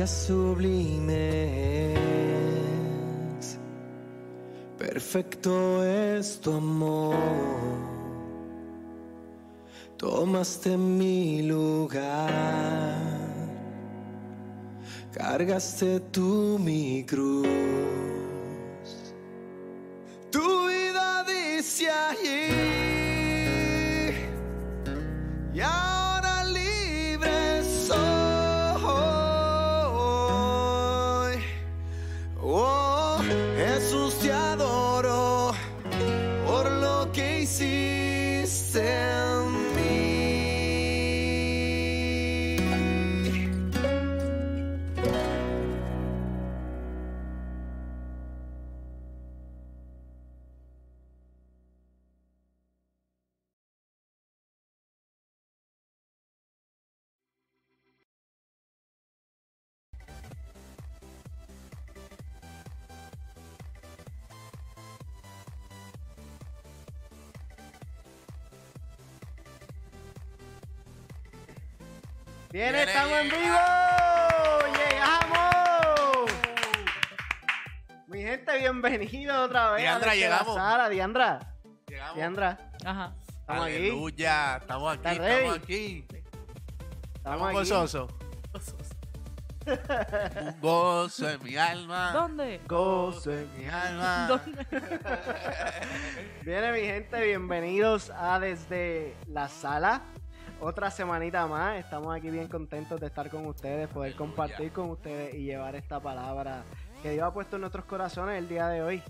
gracias sublimes. Perfecto es tu amor. Tomaste mi lugar. Cargaste tú mi cruz. Tu vida dice allí. Y Diandra, llegamos. La sala. Diandra, Llegamos. Diandra, Ajá. estamos aquí. Aleluya, estamos aquí, ¿Estás ready? estamos aquí. Estamos Estamos aquí. gozosos. Un gozo en mi alma. ¿Dónde? Gozo en Mi alma. ¿Dónde? Viene mi gente, bienvenidos a Desde la Sala. Otra semanita más, estamos aquí bien contentos de estar con ustedes, poder Aleluya. compartir con ustedes y llevar esta palabra que Dios ha puesto en nuestros corazones el día de hoy.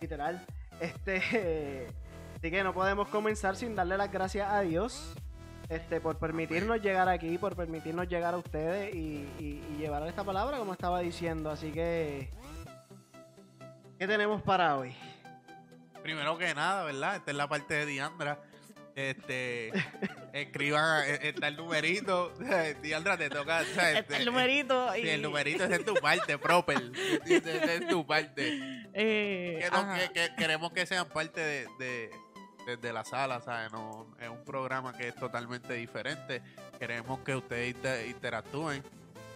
Literal. Este, así que no podemos comenzar sin darle las gracias a Dios este, por permitirnos llegar aquí, por permitirnos llegar a ustedes y, y- llevar esta palabra como estaba diciendo. Así que, ¿qué tenemos para hoy? Primero que nada, ¿verdad? Esta es la parte de Diandra. Este, escriban, eh, está el numerito. Diandra, te toca. sea, Está este, el numerito. sí, y- el numerito es en tu parte, proper. es tu parte. eh, Que no- ajá. que- que queremos que sean parte de, de, de- de la sala, ¿sabes? No, es un programa que es totalmente diferente. Queremos que ustedes inter- interactúen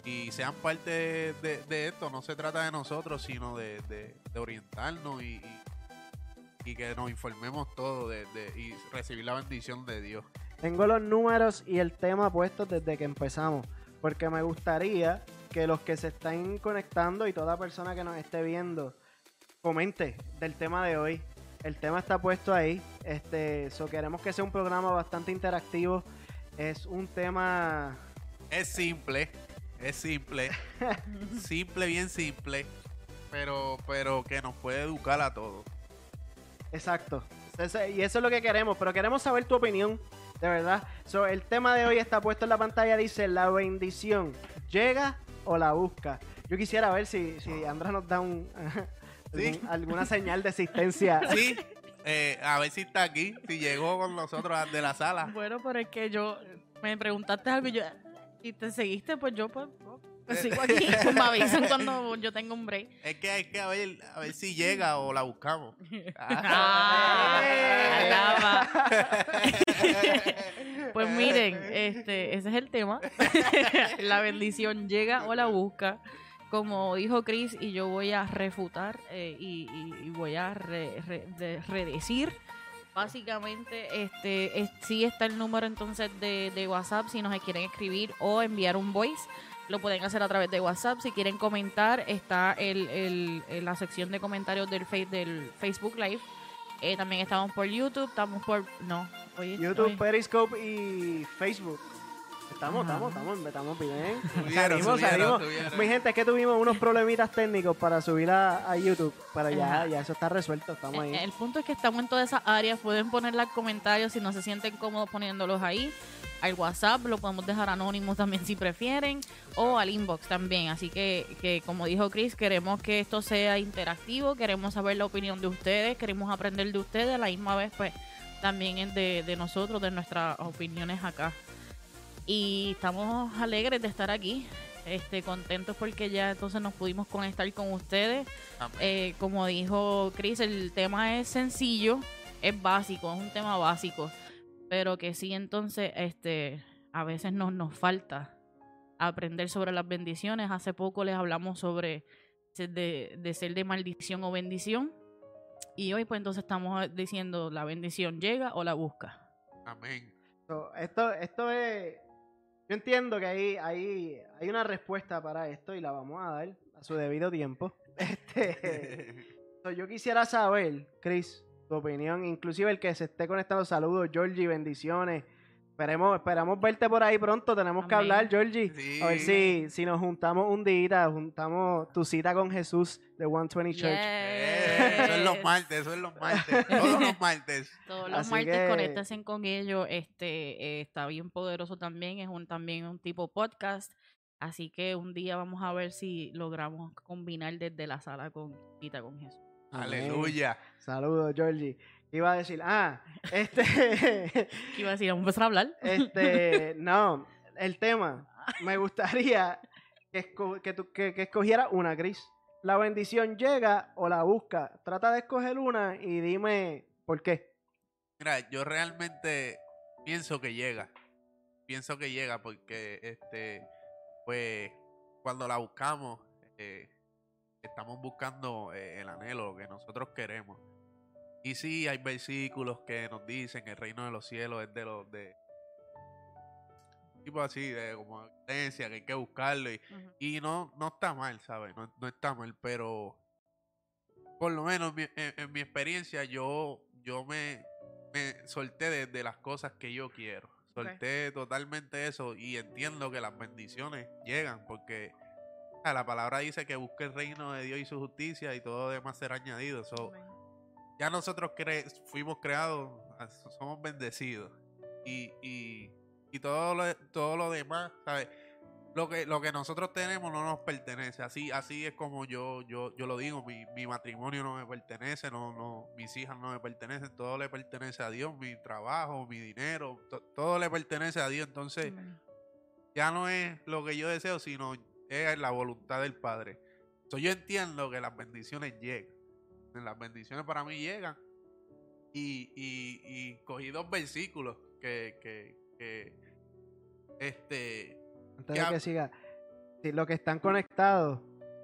y sean parte de, de- de esto. No se trata de nosotros, sino de, de- de orientarnos y, y- y que nos informemos todo de, de- y recibir la bendición de Dios. Tengo los números y el tema puestos desde que empezamos, porque me gustaría que los que se estén conectando y toda persona que nos esté viendo comente del tema de hoy. El tema está puesto ahí. Este, so queremos que sea un programa bastante interactivo. Es un tema Es simple, es simple, simple, bien simple, pero, pero que nos puede educar a todos. Exacto. Ese- y eso es lo que queremos, pero queremos saber tu opinión, de verdad. So, el tema de hoy está puesto en la pantalla, dice, la bendición, ¿llega o la busca? Yo quisiera ver si, si Andra nos da un, Sí. algún- alguna señal de existencia. Sí, eh, a ver si está aquí, si llegó con nosotros de la sala. Bueno, pero es que yo me preguntaste algo y yo y te seguiste, pues yo pues, pues sigo aquí. Pues me avisan cuando yo tengo un break. Es que hay que a ver, a ver si llega o la buscamos. Ah, alaba. Pues miren, este, ese es el tema. la bendición llega o la busca. Como dijo Chris, y yo voy a refutar eh, y, y- y voy a re- re- de- redecir. Básicamente, este, es- sí está el número entonces de, de WhatsApp si nos quieren escribir o enviar un voice. Lo pueden hacer a través de WhatsApp. Si quieren comentar, está el, el- en la sección de comentarios del, fe- del Facebook Live. Eh, también estamos por YouTube, estamos por... No, oye, YouTube, oye. Periscope y Facebook. Estamos, Ajá. estamos, estamos, estamos bien. Subieron, Salimos, subieron, salimos. subieron. Mi gente, es que tuvimos unos problemitas técnicos para subir a, a YouTube, pero ya, ya eso está resuelto, estamos ahí. Eh, El punto es que estamos en todas esas áreas. Pueden ponerla en comentarios si no se sienten cómodos poniéndolos ahí. Al WhatsApp lo podemos dejar anónimo también si prefieren. O al inbox también. Así que, que como dijo Chris, queremos que esto sea interactivo. Queremos saber la opinión de ustedes. Queremos aprender de ustedes. A la misma vez, pues, también es de, de nosotros, de nuestras opiniones acá. Y estamos alegres de estar aquí. Este, contentos porque ya entonces nos pudimos conectar con ustedes. Eh, como dijo Chris, el tema es sencillo, es básico, es un tema básico, pero que sí entonces este a veces nos, nos falta aprender sobre las bendiciones. Hace poco les hablamos sobre ser de, de ser de maldición o bendición. Y hoy pues entonces estamos diciendo la bendición llega o la busca. Amén. So, esto, esto es. Yo entiendo que hay, hay, hay una respuesta para esto y la vamos a dar a su debido tiempo. Este, yo quisiera saber, Chris, tu opinión, inclusive el que se esté conectando. Saludos, Georgie, bendiciones. Esperemos, esperamos verte por ahí pronto. Tenemos que hablar, Georgie. Sí. A ver si, si nos juntamos un día, juntamos tu cita con Jesús de 120 Church. Eh, eso es los martes, eso es los martes. Todos los martes. Todos los Así martes que- conéctense con ellos. Este eh, está bien poderoso también. Es un también un tipo podcast. Así que un día vamos a ver si logramos combinar desde la sala con cita con Jesús. Aleluya. Saludos, Georgie. Iba a decir, ah, este. ¿Qué iba a decir? Vamos a empezar a hablar. Este, no, el tema. Me gustaría que, esco- que, tú- que, que escogiera una, Chris. La bendición llega o la busca. Trata de escoger una y dime por qué. Mira, yo realmente pienso que llega. Pienso que llega porque, este, pues, cuando la buscamos, eh, estamos buscando eh, el anhelo, lo que nosotros queremos. Y sí, hay versículos que nos dicen que el reino de los cielos es de los de tipo así, de como evidencia, que hay que buscarlo. Y, y no, no está mal, ¿sabes? No, no está mal, pero por lo menos en mi, en- en mi experiencia yo, yo me, me solté de, de las cosas que yo quiero. Solté totalmente eso y entiendo que las bendiciones llegan porque la palabra dice que busque el reino de Dios y su justicia y todo demás será añadido. So, ya nosotros cre- fuimos creados, ah, somos bendecidos. Y, y, y todo, lo, todo lo demás, ¿sabes? Lo que, lo que nosotros tenemos no nos pertenece. Así, así es como yo, yo, yo lo digo. Mi, mi matrimonio no me pertenece, no, no, mis hijas no me pertenecen, todo le pertenece a Dios, mi trabajo, mi dinero, to- todo le pertenece a Dios. Entonces, ya no es lo que yo deseo, sino es la voluntad del Padre. So, yo entiendo que las bendiciones llegan. Las bendiciones para mí llegan. Y, y, y cogí dos versículos que, que, que este, Antes Ya. de que siga. Si los que están conectados,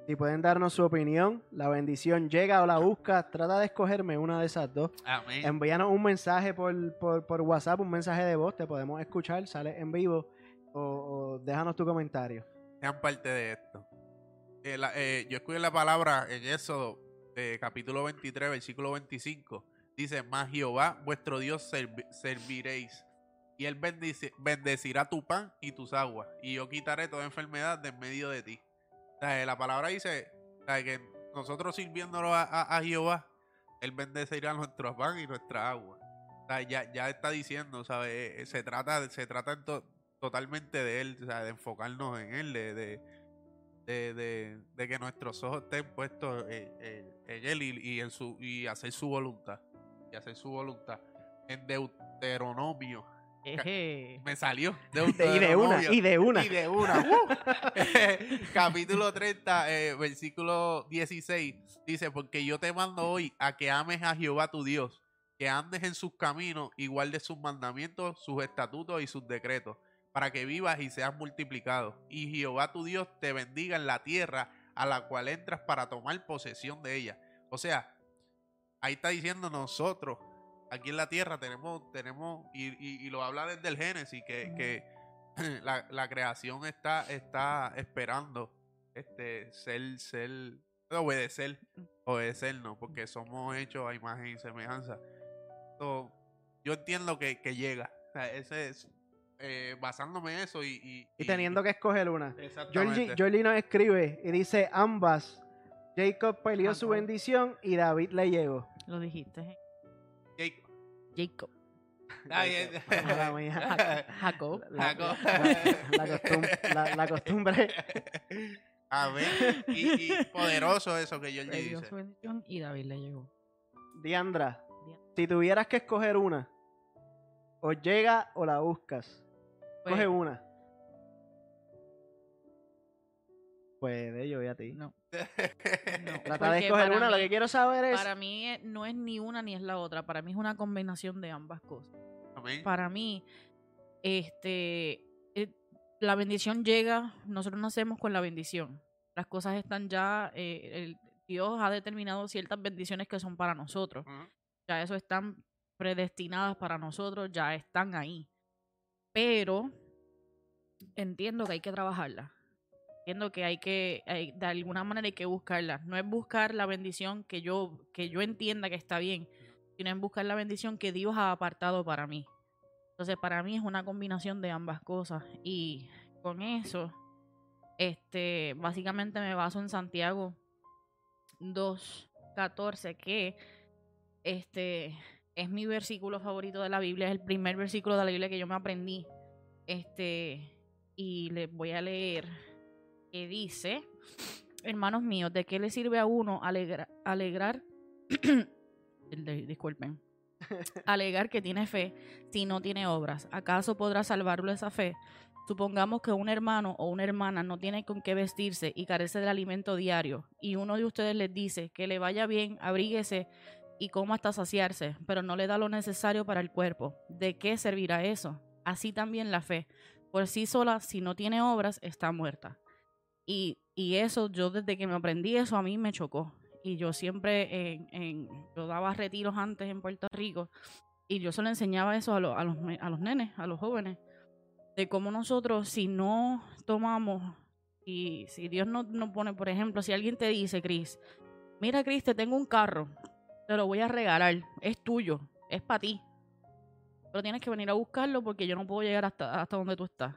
si pueden darnos su opinión, la bendición llega o la busca, trata de escogerme una de esas dos. amén. Envíanos un mensaje por, por, por WhatsApp, un mensaje de voz, te podemos escuchar, sale en vivo o, o déjanos tu comentario. sean parte de esto. Eh, la- eh, yo escuché la palabra en Éxodo, capítulo 23, versículo 25. Dice, más Jehová, vuestro Dios, servi- serviréis. Y él bendecirá tu pan y tus aguas. Y yo quitaré toda enfermedad de en medio de ti. Eh, la palabra dice que nosotros sirviéndolo a, Jehová, él bendecirá nuestro pan y nuestra agua. Ya, está diciendo, ¿sabes? Eh, eh, Se trata, se trata en to- totalmente de él, de enfocarnos en él, de que nuestros ojos estén puestos en, en- en él y, y en su, y hacer su voluntad. Y hacer su voluntad. En Deuteronomio. Eje. Me salió. Y de una, y de una. Y de una. ¡uh! Capítulo 30, eh, versículo 16. Dice, porque yo te mando hoy a que ames a Jehová tu Dios, que andes en sus caminos y guardes sus mandamientos, sus estatutos y sus decretos, para que vivas y seas multiplicado. Y Jehová tu Dios te bendiga en la tierra a la cual entras para tomar posesión de ella. O sea, ahí está diciendo nosotros, aquí en la tierra tenemos, tenemos, y, y- y lo habla desde el Génesis, que, que la, la creación está, está esperando este ser, ser, obedecer, obedecernos, porque somos hechos a imagen y semejanza. So, yo entiendo que, que llega. O sea, ese es, eh, basándome en eso y, y, Y teniendo que escoger una. Georgie. Georgie nos escribe y dice ambas. Jacob peleó su bendición y David le llegó. Lo dijiste. eh. Jacob. Jacob. La, Jacob. la- la costum- la- la costumbre. Amén. Y, y poderoso eso que Georgie Le dice. su bendición y David le llegó. Diandra, Diandra. si tuvieras que escoger una, o llega o la buscas. Pues, Coge una. Puede, yo voy a ti. no. Trata de escoger para una. Lo mí- que quiero saber es. Para mí eh, no es ni una ni es la otra. Para mí es una combinación de ambas cosas. Amén. Para mí, este, eh, la bendición llega, nosotros nacemos con la bendición. Las cosas están ya, eh, el- Dios ha determinado ciertas bendiciones que son para nosotros. Ya eso están predestinadas para nosotros, ya están ahí. Pero entiendo que hay que trabajarlas. Entiendo que hay que, hay- de alguna manera hay que buscarla. No es buscar la bendición que yo, que yo entienda que está bien, sino es buscar la bendición que Dios ha apartado para mí. Entonces, para mí es una combinación de ambas cosas. Y con eso, este, básicamente me baso en Santiago 2.14, que este es mi versículo favorito de la Biblia, es el primer versículo de la Biblia que yo me aprendí. Este, y les voy a leer que dice, hermanos míos, ¿de qué le sirve a uno alegra- alegrar? disculpen. Alegar que tiene fe si no tiene obras. ¿Acaso podrá salvarlo esa fe? Supongamos que un hermano o una hermana no tiene con qué vestirse y carece del alimento diario, y uno de ustedes les dice que le vaya bien, abríguese y coma hasta saciarse, pero no le da lo necesario para el cuerpo. ¿De qué servirá eso? Así también la fe, por sí sola, si no tiene obras, está muerta. Y, y eso, yo desde que me aprendí eso, a mí me chocó. Y yo siempre, en, en- yo daba retiros antes en Puerto Rico, y yo se lo enseñaba eso a, los a, los, a los nenes, a los jóvenes, de cómo nosotros, si no tomamos, y si Dios no nos pone, por ejemplo, si alguien te dice, Cris, mira, Cris, te tengo un carro, te lo voy a regalar, es tuyo, es para ti. Pero tienes que venir a buscarlo porque yo no puedo llegar hasta, hasta donde tú estás.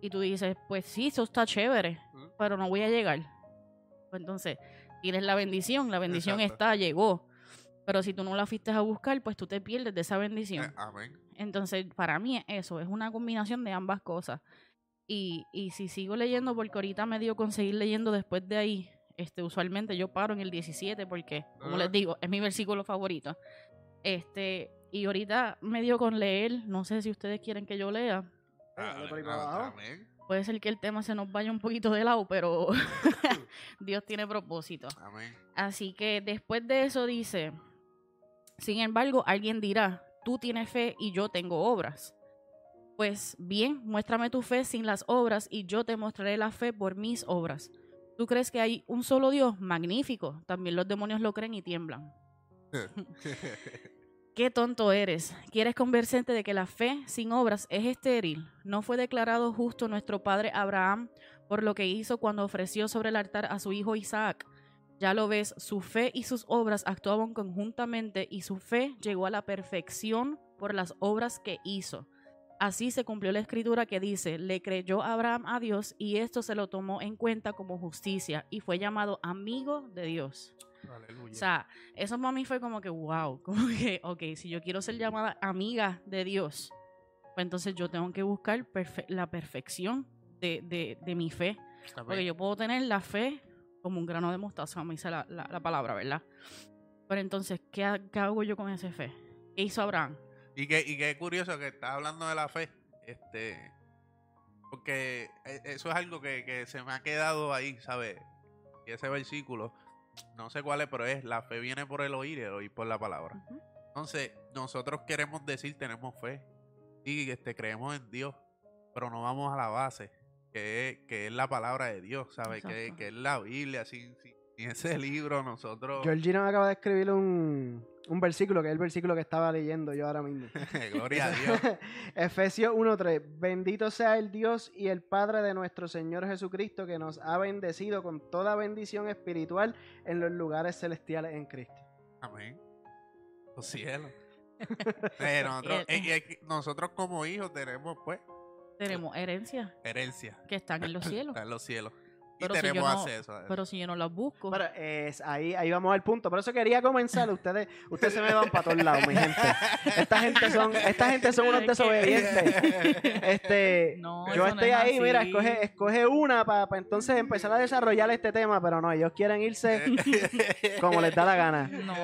Y tú dices, pues sí, eso está chévere, Ujú. Pero no voy a llegar. Pues entonces, tienes la bendición, la bendición Exacto. está, llegó. Pero si tú no la fuiste a buscar, pues tú te pierdes de esa Eh, bendición. amén. Entonces, para mí es eso, es una combinación de ambas cosas. Y, y si sigo leyendo, porque ahorita me dio con seguir leyendo después de ahí, este, usualmente yo paro en el 17 porque, como les digo, es mi versículo favorito. Este, y ahorita me dio con leer, no sé si ustedes quieren que yo lea. Ah. Puede ser que el tema se nos vaya un poquito de lado, pero Dios tiene propósito. Amén. Así que después de eso dice, sin embargo, alguien dirá, tú tienes fe y yo tengo obras. Pues bien, muéstrame tu fe sin las obras y yo te mostraré la fe por mis obras. ¿Tú crees que hay un solo Dios? Magnífico. También los demonios lo creen y tiemblan. Qué tonto eres. ¿Quieres convencerte de que la fe sin obras es estéril? ¿No fue declarado justo nuestro padre Abraham por lo que hizo cuando ofreció sobre el altar a su hijo Isaac? Ya lo ves, su fe y sus obras actuaban conjuntamente y su fe llegó a la perfección por las obras que hizo. Así se cumplió la escritura que dice, le creyó Abraham a Dios y esto se lo tomó en cuenta como justicia y fue llamado amigo de Dios. Aleluya. O sea, eso para mí fue como que, wow, como que, ok, si yo quiero ser llamada amiga de Dios, pues entonces yo tengo que buscar perfe- la perfección de, de- de mi fe. Porque yo puedo tener la fe como un grano de mostaza, me dice la, la- la palabra, ¿verdad? Pero entonces, ¿qué, qué hago yo con esa fe? ¿Qué hizo Abraham? Y qué, y qué curioso que estás hablando de la fe. Este. Porque e- eso es algo que, que se me ha quedado ahí, ¿sabes? Y ese versículo, no sé cuál es, pero es: la fe viene por el oír y el oír por la palabra. Entonces, nosotros queremos decir tenemos fe y este, creemos en Dios, pero no vamos a la base, que es, que es la palabra de Dios, ¿sabes? Que, que es la Biblia, sin, sin, sin ese libro nosotros... Georgina me acaba de escribir un, un versículo, que es el versículo que estaba leyendo yo ahora mismo. Gloria a Dios. Efesios 1.3. Bendito sea el Dios y el Padre de nuestro Señor Jesucristo, que nos ha bendecido con toda bendición espiritual en los lugares celestiales en Cristo. Amén. Los cielos. Eh, nosotros, Y eh, eh, nosotros como hijos tenemos pues Tenemos herencia herencia. que están en los cielos. Está en los cielos. Y Pero si yo tenemos no- acceso a eso. Pero si yo no las busco, Pero es, ahí, ahí vamos al punto. Por eso quería comenzar. Ustedes, ustedes se me van para todos lados, mi gente. Esta gente son, esta gente son unos desobedientes. Este, No, yo no estoy es ahí, mira, escoge, escoge una para entonces empezar a desarrollar este tema, pero no, ellos quieren irse como les da la gana. no,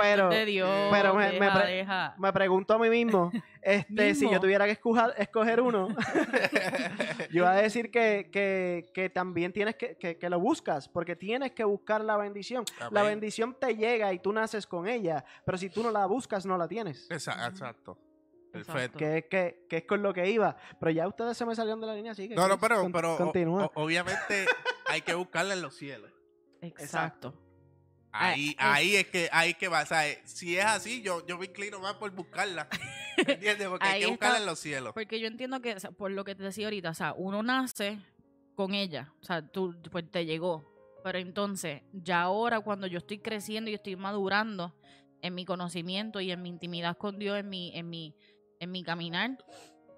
Pero- es de Dios. pero me- me deja, pre- deja. Me pregunto a mí mismo, este, si yo tuviera que escoger, escoger uno, yo iba a decir que, que, que también tienes que, que, que lo buscas, porque tienes que buscar la bendición. La bendición te llega y tú naces con ella, pero si tú no la buscas, no la tienes. Exacto. Perfecto. que es, que, que es con lo que iba. Pero ya ustedes se me salieron de la línea, así que No, no, pero, con- pero continúa. o- obviamente hay que buscarla en los cielos. Exacto. Ahí, Ah, ahí es que, ahí es que va. O sea, si es así, yo, yo me inclino más por buscarla. ¿Me ¿Entiendes? Porque hay Ahí que buscarla en los cielos. Porque yo entiendo que, o sea, por lo que te decía ahorita, o sea, uno nace con ella, o sea, tú pues te llegó. Pero entonces, ya ahora cuando yo estoy creciendo y estoy madurando en mi conocimiento y en mi intimidad con Dios, en mi, en mi, en mi caminar,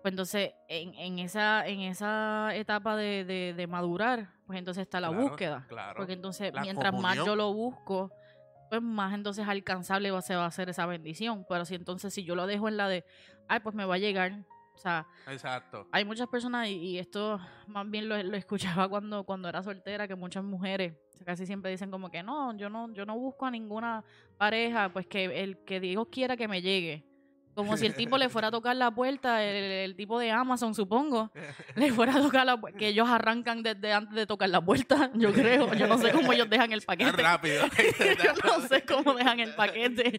pues entonces en, en esa, en esa etapa de, de, de madurar, pues entonces está la Claro, búsqueda. Claro. Porque entonces, La mientras más yo lo busco, pues más entonces alcanzable va, se va a hacer esa bendición. Pero si entonces, si yo lo dejo en la de, ay, pues me va a llegar. O sea, Exacto. hay muchas personas, y, y esto más bien lo, lo escuchaba cuando, cuando era soltera, que muchas mujeres casi siempre dicen como que no, yo no, yo no busco a ninguna pareja, pues que el que Dios quiera que me llegue. Como si el tipo le fuera a tocar la puerta, el, el tipo de Amazon, supongo, le fuera a tocar la puerta, que ellos arrancan desde antes de tocar la puerta, yo creo. Yo no sé cómo ellos dejan el paquete. rápido. Yo no sé cómo dejan el paquete.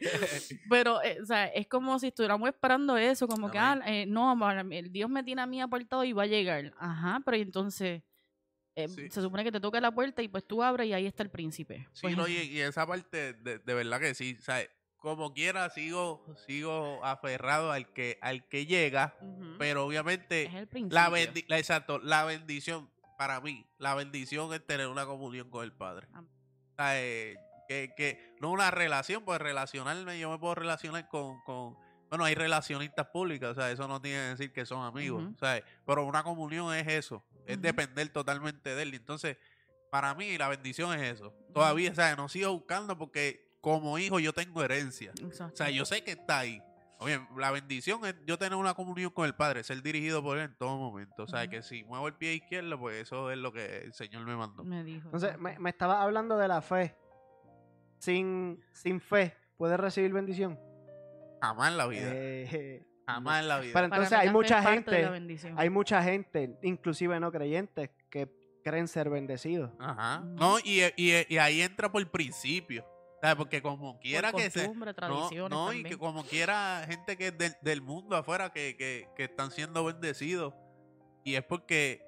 Pero, eh, o sea, es como si estuviéramos esperando eso, como que, ah, eh, no, el Dios me tiene a mí apartado y va a llegar. Ajá, pero entonces eh, Sí. se supone que te toca la puerta y pues tú abres y ahí está el príncipe. Sí, Pues, no, y, y esa parte, de, de verdad que sí. O sea, como quiera, sigo, sigo aferrado al que, al que llega, pero obviamente la, bendi- la- exacto, la bendición, para mí, la bendición es tener una comunión con el Padre. Amén. O sea, eh, que, que no una relación, pues relacionarme, yo me puedo relacionar con, con bueno, hay relacionistas públicas, o sea, eso no tiene que decir que son amigos, o sea, pero una comunión es eso, es depender totalmente de él. Entonces, para mí la bendición es eso. Todavía, o sea, no sigo buscando porque como hijo yo tengo herencia. Exacto. O sea, yo sé que está ahí. Oye, la bendición es yo tener una comunión con el Padre, ser dirigido por Él en todo momento. O sea, que si muevo el pie izquierdo, pues eso es lo que el Señor me mandó. me dijo. Entonces, me, me estabas hablando de la fe. Sin, sin fe, ¿puedes recibir bendición? Jamás en la vida. Eh, Jamás en la vida. Pero Para entonces hay mucha gente, hay mucha gente, inclusive no creyentes, que creen ser bendecidos. Ajá. No, y, y- y ahí entra por principio. ¿Sabes? Porque como Por quiera que se. No, no, y que como quiera gente que es del, del mundo afuera que, que, que están siendo bendecidos. Y es porque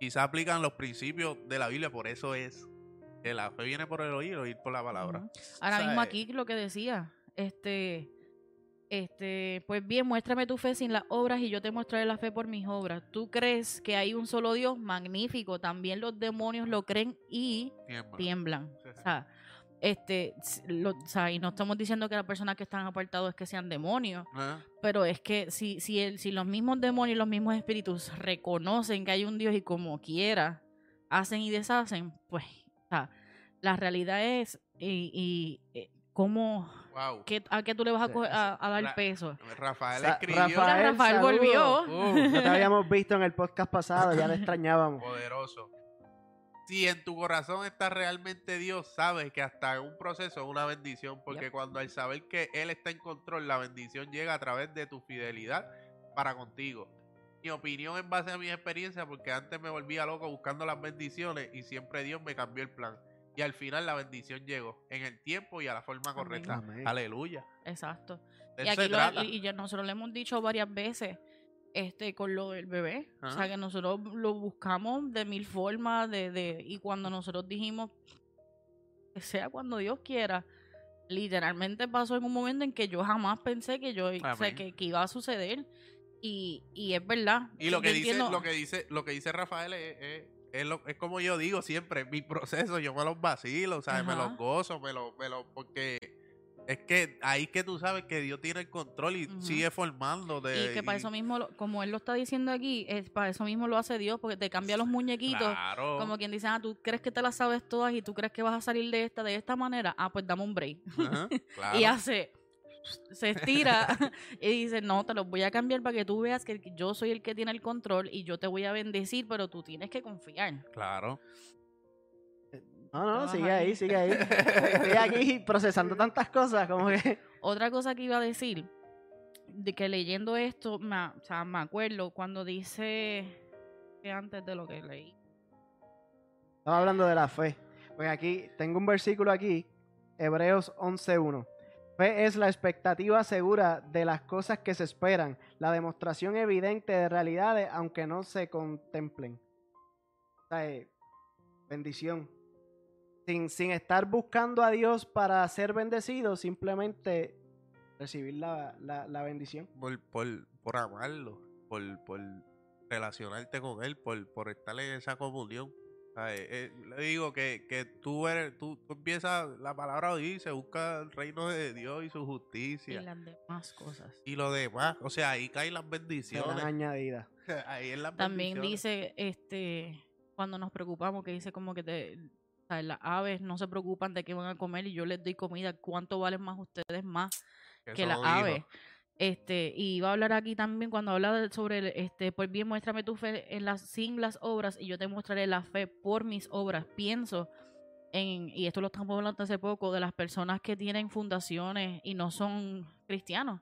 quizás aplican los principios de la Biblia, por eso es que la fe viene por el oír, oír por la palabra. Ahora O sea, mismo aquí lo que decía, este, este, pues bien, muéstrame tu fe sin las obras y yo te mostraré la fe por mis obras. ¿Tú crees que hay un solo Dios? Magnífico. También los demonios lo creen y Tiembla. tiemblan. O sea, este, lo- o sea, y no estamos diciendo que las personas que están apartados es que sean demonios, Ah, pero es que si, si, el, si los mismos demonios y los mismos espíritus reconocen que hay un Dios y como quiera hacen y deshacen, pues, o sea, la realidad es y, y eh, cómo, Wow. qué- a qué tú le vas a, coger- a, a dar peso. Rafael Sa- escribió. Rafael, volvió. Uh, No te habíamos visto en el podcast pasado, ya le extrañábamos. poderoso. Si en tu corazón está realmente Dios, sabes que hasta un proceso es una bendición, porque Yep. cuando al saber que Él está en control, la bendición llega a través de tu fidelidad para contigo. Mi opinión en base a mi experiencia, porque antes me volvía loco buscando las bendiciones y siempre Dios me cambió el plan. Y al final la bendición llegó en el tiempo y a la forma Amén. correcta. Amén. Aleluya. Exacto. Y aquí lo- y ya nosotros le hemos dicho varias veces este con lo del bebé. O sea que nosotros lo buscamos de mil formas, de, de, y cuando nosotros dijimos que sea cuando Dios quiera, literalmente pasó en un momento en que yo jamás pensé que yo o sea, que, que iba a suceder. Y, y es verdad. Y lo que dice, entiendo- lo que dice, lo que dice Rafael es, es- es lo- es como yo digo siempre, mi proceso, yo me los vacilo, ¿sabes? Me Ajá. los gozo, me los, me los, porque es que ahí que tú sabes que Dios tiene el control y sigue formando de y que para eso mismo, lo- como él lo está diciendo aquí, es para eso mismo lo hace Dios, porque te cambia los muñequitos. Claro. Como quien dice, ah, tú crees que te las sabes todas y tú crees que vas a salir de esta de esta manera. Ah, pues dame un break. Claro. Y hace, se estira y dice, no, te los voy a cambiar para que tú veas que yo soy el que tiene el control y yo te voy a bendecir, pero tú tienes que confiar. Claro. No, no, sigue ahí. ahí, sigue ahí. Estoy aquí procesando tantas cosas, como que... Otra cosa que iba a decir, de que leyendo esto, me, o sea, me acuerdo cuando dice que antes de lo que leí. Estaba hablando de la fe. Pues aquí, tengo un versículo aquí, Hebreos 11.1. Fe es la expectativa segura de las cosas que se esperan, la demostración evidente de realidades aunque no se contemplen. O sea, eh, bendición. Sin, sin estar buscando a Dios para ser bendecido, simplemente recibir la, la- la bendición. por, por, por amarlo, por, por relacionarte con él, por, por estar en esa comunión. Sea, eh, eh, le digo que, que tú eres, tú, tú empiezas, la palabra dice, busca el reino de Dios y su Y justicia. las demás cosas. Y lo demás, o sea, ahí caen las bendiciones. añadidas. Ahí en las También bendiciones. dice, este, cuando nos preocupamos, que dice como que te, sea, las aves no se preocupan de qué van a comer y yo les doy comida, ¿cuánto valen más ustedes más que las aves? Este, y iba a hablar aquí también cuando habla de- sobre el, este, pues bien, muéstrame tu fe en las, sin las obras y yo te mostraré la fe por mis obras. Pienso en, y esto lo estamos hablando hace poco, de las personas que tienen fundaciones y no son cristianos.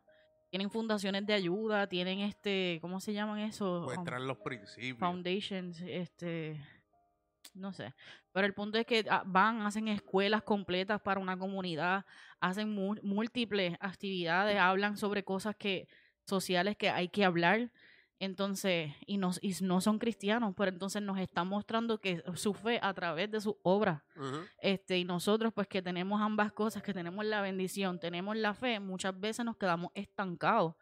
Tienen fundaciones de ayuda, tienen este, ¿cómo se llaman eso? Muestran los principios. foundations, este, no sé. Pero el punto es que ah, van, hacen escuelas completas para una comunidad, hacen múltiples actividades, hablan sobre cosas que sociales que hay que hablar. Entonces, y, nos, y no son cristianos, pero entonces nos están mostrando que su fe a través de sus obras. Ujú. Este, y nosotros, pues que tenemos ambas cosas, que tenemos la bendición, tenemos la fe, muchas veces nos quedamos estancados.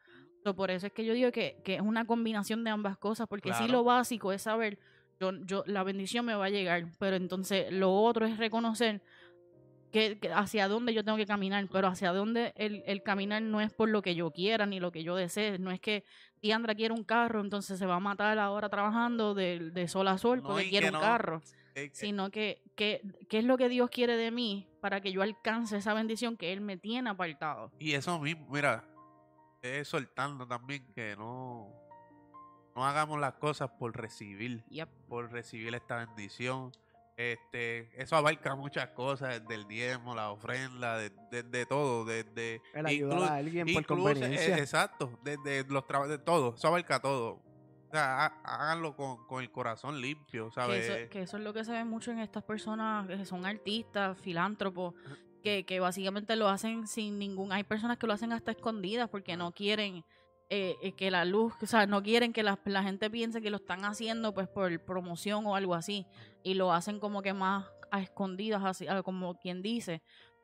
So, por eso es que yo digo que, que es una combinación de ambas cosas, porque sí Claro. lo básico es saber, yo, yo, la bendición me va a llegar, pero entonces lo otro es reconocer que, que hacia dónde yo tengo que caminar, pero hacia dónde el, el caminar no es por lo que yo quiera ni lo que yo desee, no es que Diandra quiere un carro, entonces se va a matar ahora trabajando de, de sol a sol No, porque quiere un no- carro Eh, sino que, que, qué es lo que Dios quiere de mí para que yo alcance esa bendición que Él me tiene apartado. Y eso mismo, mira, es soltando también que no, no hagamos las cosas por recibir, Yep. por recibir esta bendición. Este, eso abarca muchas cosas, desde el diezmo, la ofrenda, de, de- de todo, desde El ayudar a alguien por incluso, conveniencia. eh, exacto, desde los trabajos, de todo, eso abarca todo. O sea, há- háganlo con, con el corazón limpio, Que ¿sabes? eso, que eso es lo que se ve mucho en estas personas que son artistas, filántropos, que, que básicamente lo hacen sin ningún... Hay personas que lo hacen hasta escondidas porque no quieren eh, eh, que la luz, o sea, no quieren que la, la gente piense que lo están haciendo pues por promoción o algo así. Y lo hacen como que más a escondidas, así, como quien dice.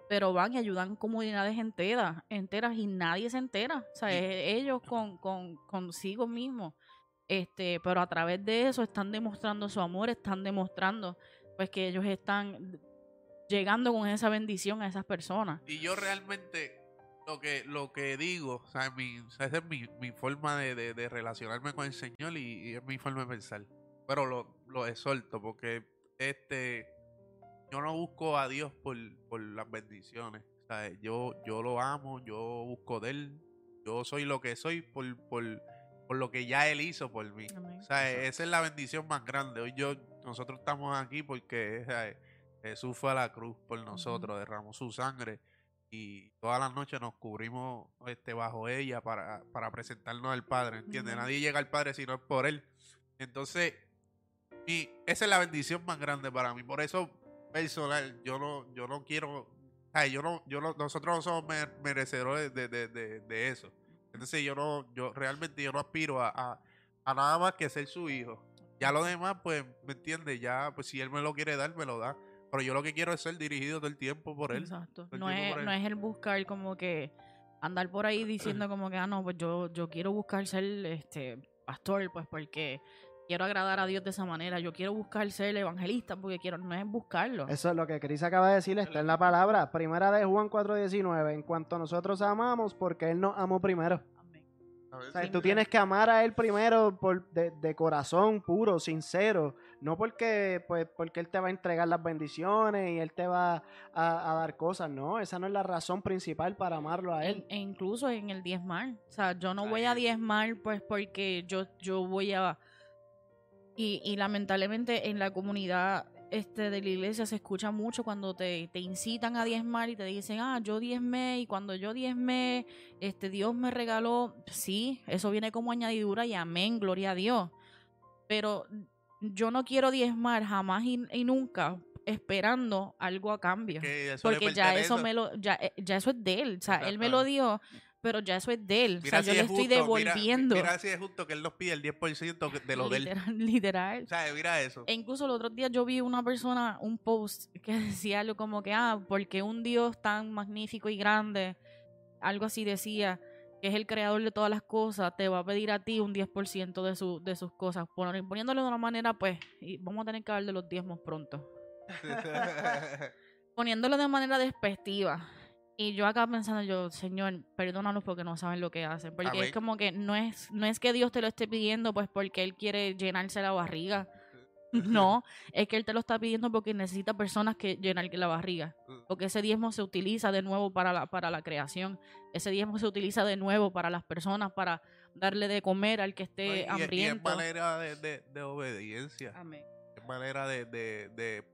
Pero van y ayudan comunidades enteras, enteras y nadie se entera. O sea, es ellos con, con consigo mismos. Este, pero a través de eso están demostrando su amor, están demostrando pues que ellos están llegando con esa bendición a esas personas. Y yo realmente lo que lo que digo, o sea, mi, o sea, esa es mi, mi forma de, de- de relacionarme con el Señor y, y es mi forma de pensar. Pero lo, lo exhorto porque este yo no busco a Dios por, por las bendiciones. O sea, yo, yo lo amo, yo busco de Él. Yo soy lo que soy por, por, por lo que ya Él hizo por mí. Amén. O sea, esa es la bendición más grande. Hoy yo, nosotros estamos aquí porque o sea, Jesús fue a la cruz por nosotros, derramó su sangre y todas las noches nos cubrimos este, bajo ella para, para presentarnos al Padre, ¿entiendes? Nadie llega al Padre si no es por Él. Entonces, y esa es la bendición más grande para mí. Por eso, personal, yo no, yo no quiero, ay, yo no, yo no, nosotros no somos mere- merecedores de, de, de, de eso. Entonces yo no, yo realmente yo no aspiro a, a, a nada más que ser su hijo. Ya lo demás, pues, ¿me entiendes? Ya, pues si él me lo quiere dar, me lo da. Pero yo lo que quiero es ser dirigido todo el tiempo por él. Exacto. No es, no es el buscar como que andar por ahí diciendo como que, ah, no, pues yo, yo quiero buscar ser este pastor, pues porque quiero agradar a Dios de esa manera. Yo quiero buscar ser evangelista porque quiero, no es buscarlo. Eso es lo que Cris acaba de decir, está en la palabra. Primera de Juan 4.19. En cuanto nosotros amamos, porque Él nos amó primero. Amén. O sea, sí, tú tienes que amar a Él primero por, de, de corazón puro, sincero. No porque, pues, porque Él te va a entregar las bendiciones y Él te va a, a dar cosas. No, esa no es la razón principal para amarlo a Él. E, e incluso en el diezmar. O sea, yo no voy a diezmar pues porque yo, yo voy a... Y, y lamentablemente en la comunidad este, de la iglesia se escucha mucho cuando te, te incitan a diezmar y te dicen, ah, yo diezmé y cuando yo diezmé, este, Dios me regaló. Sí, eso viene como añadidura y amén, gloria a Dios. Pero yo no quiero diezmar jamás y, y nunca esperando algo a cambio. Porque ya eso me lo, ya, eh, ya eso es de él. O sea, él me lo dio, pero ya eso es de él. Mira o sea, si yo le es estoy justo, devolviendo. Mira, si es justo que él nos pide el 10% que- de lo de él. literal, literal. O sea, mira eso. E incluso el otro día yo vi una persona, un post que decía algo como que, ah, porque un Dios tan magnífico y grande, algo así decía, que es el creador de todas las cosas, te va a pedir a ti un 10% de, su, de sus cosas. Pon- Poniéndolo de una manera, pues, y vamos a tener que hablar de los diezmos pronto. Poniéndolo de manera despectiva. Y yo acá pensando, yo, Señor, perdónalos porque no saben lo que hacen. Porque Amén. es como que no es, no es que Dios te lo esté pidiendo pues porque Él quiere llenarse la barriga. No, es que Él te lo está pidiendo porque necesita personas que llenar la barriga. Porque ese diezmo se utiliza de nuevo para la, para la creación. Ese diezmo se utiliza de nuevo para las personas, para darle de comer al que esté y, es- y es hambriento. manera de, de- de obediencia. Amén. Es manera de, de,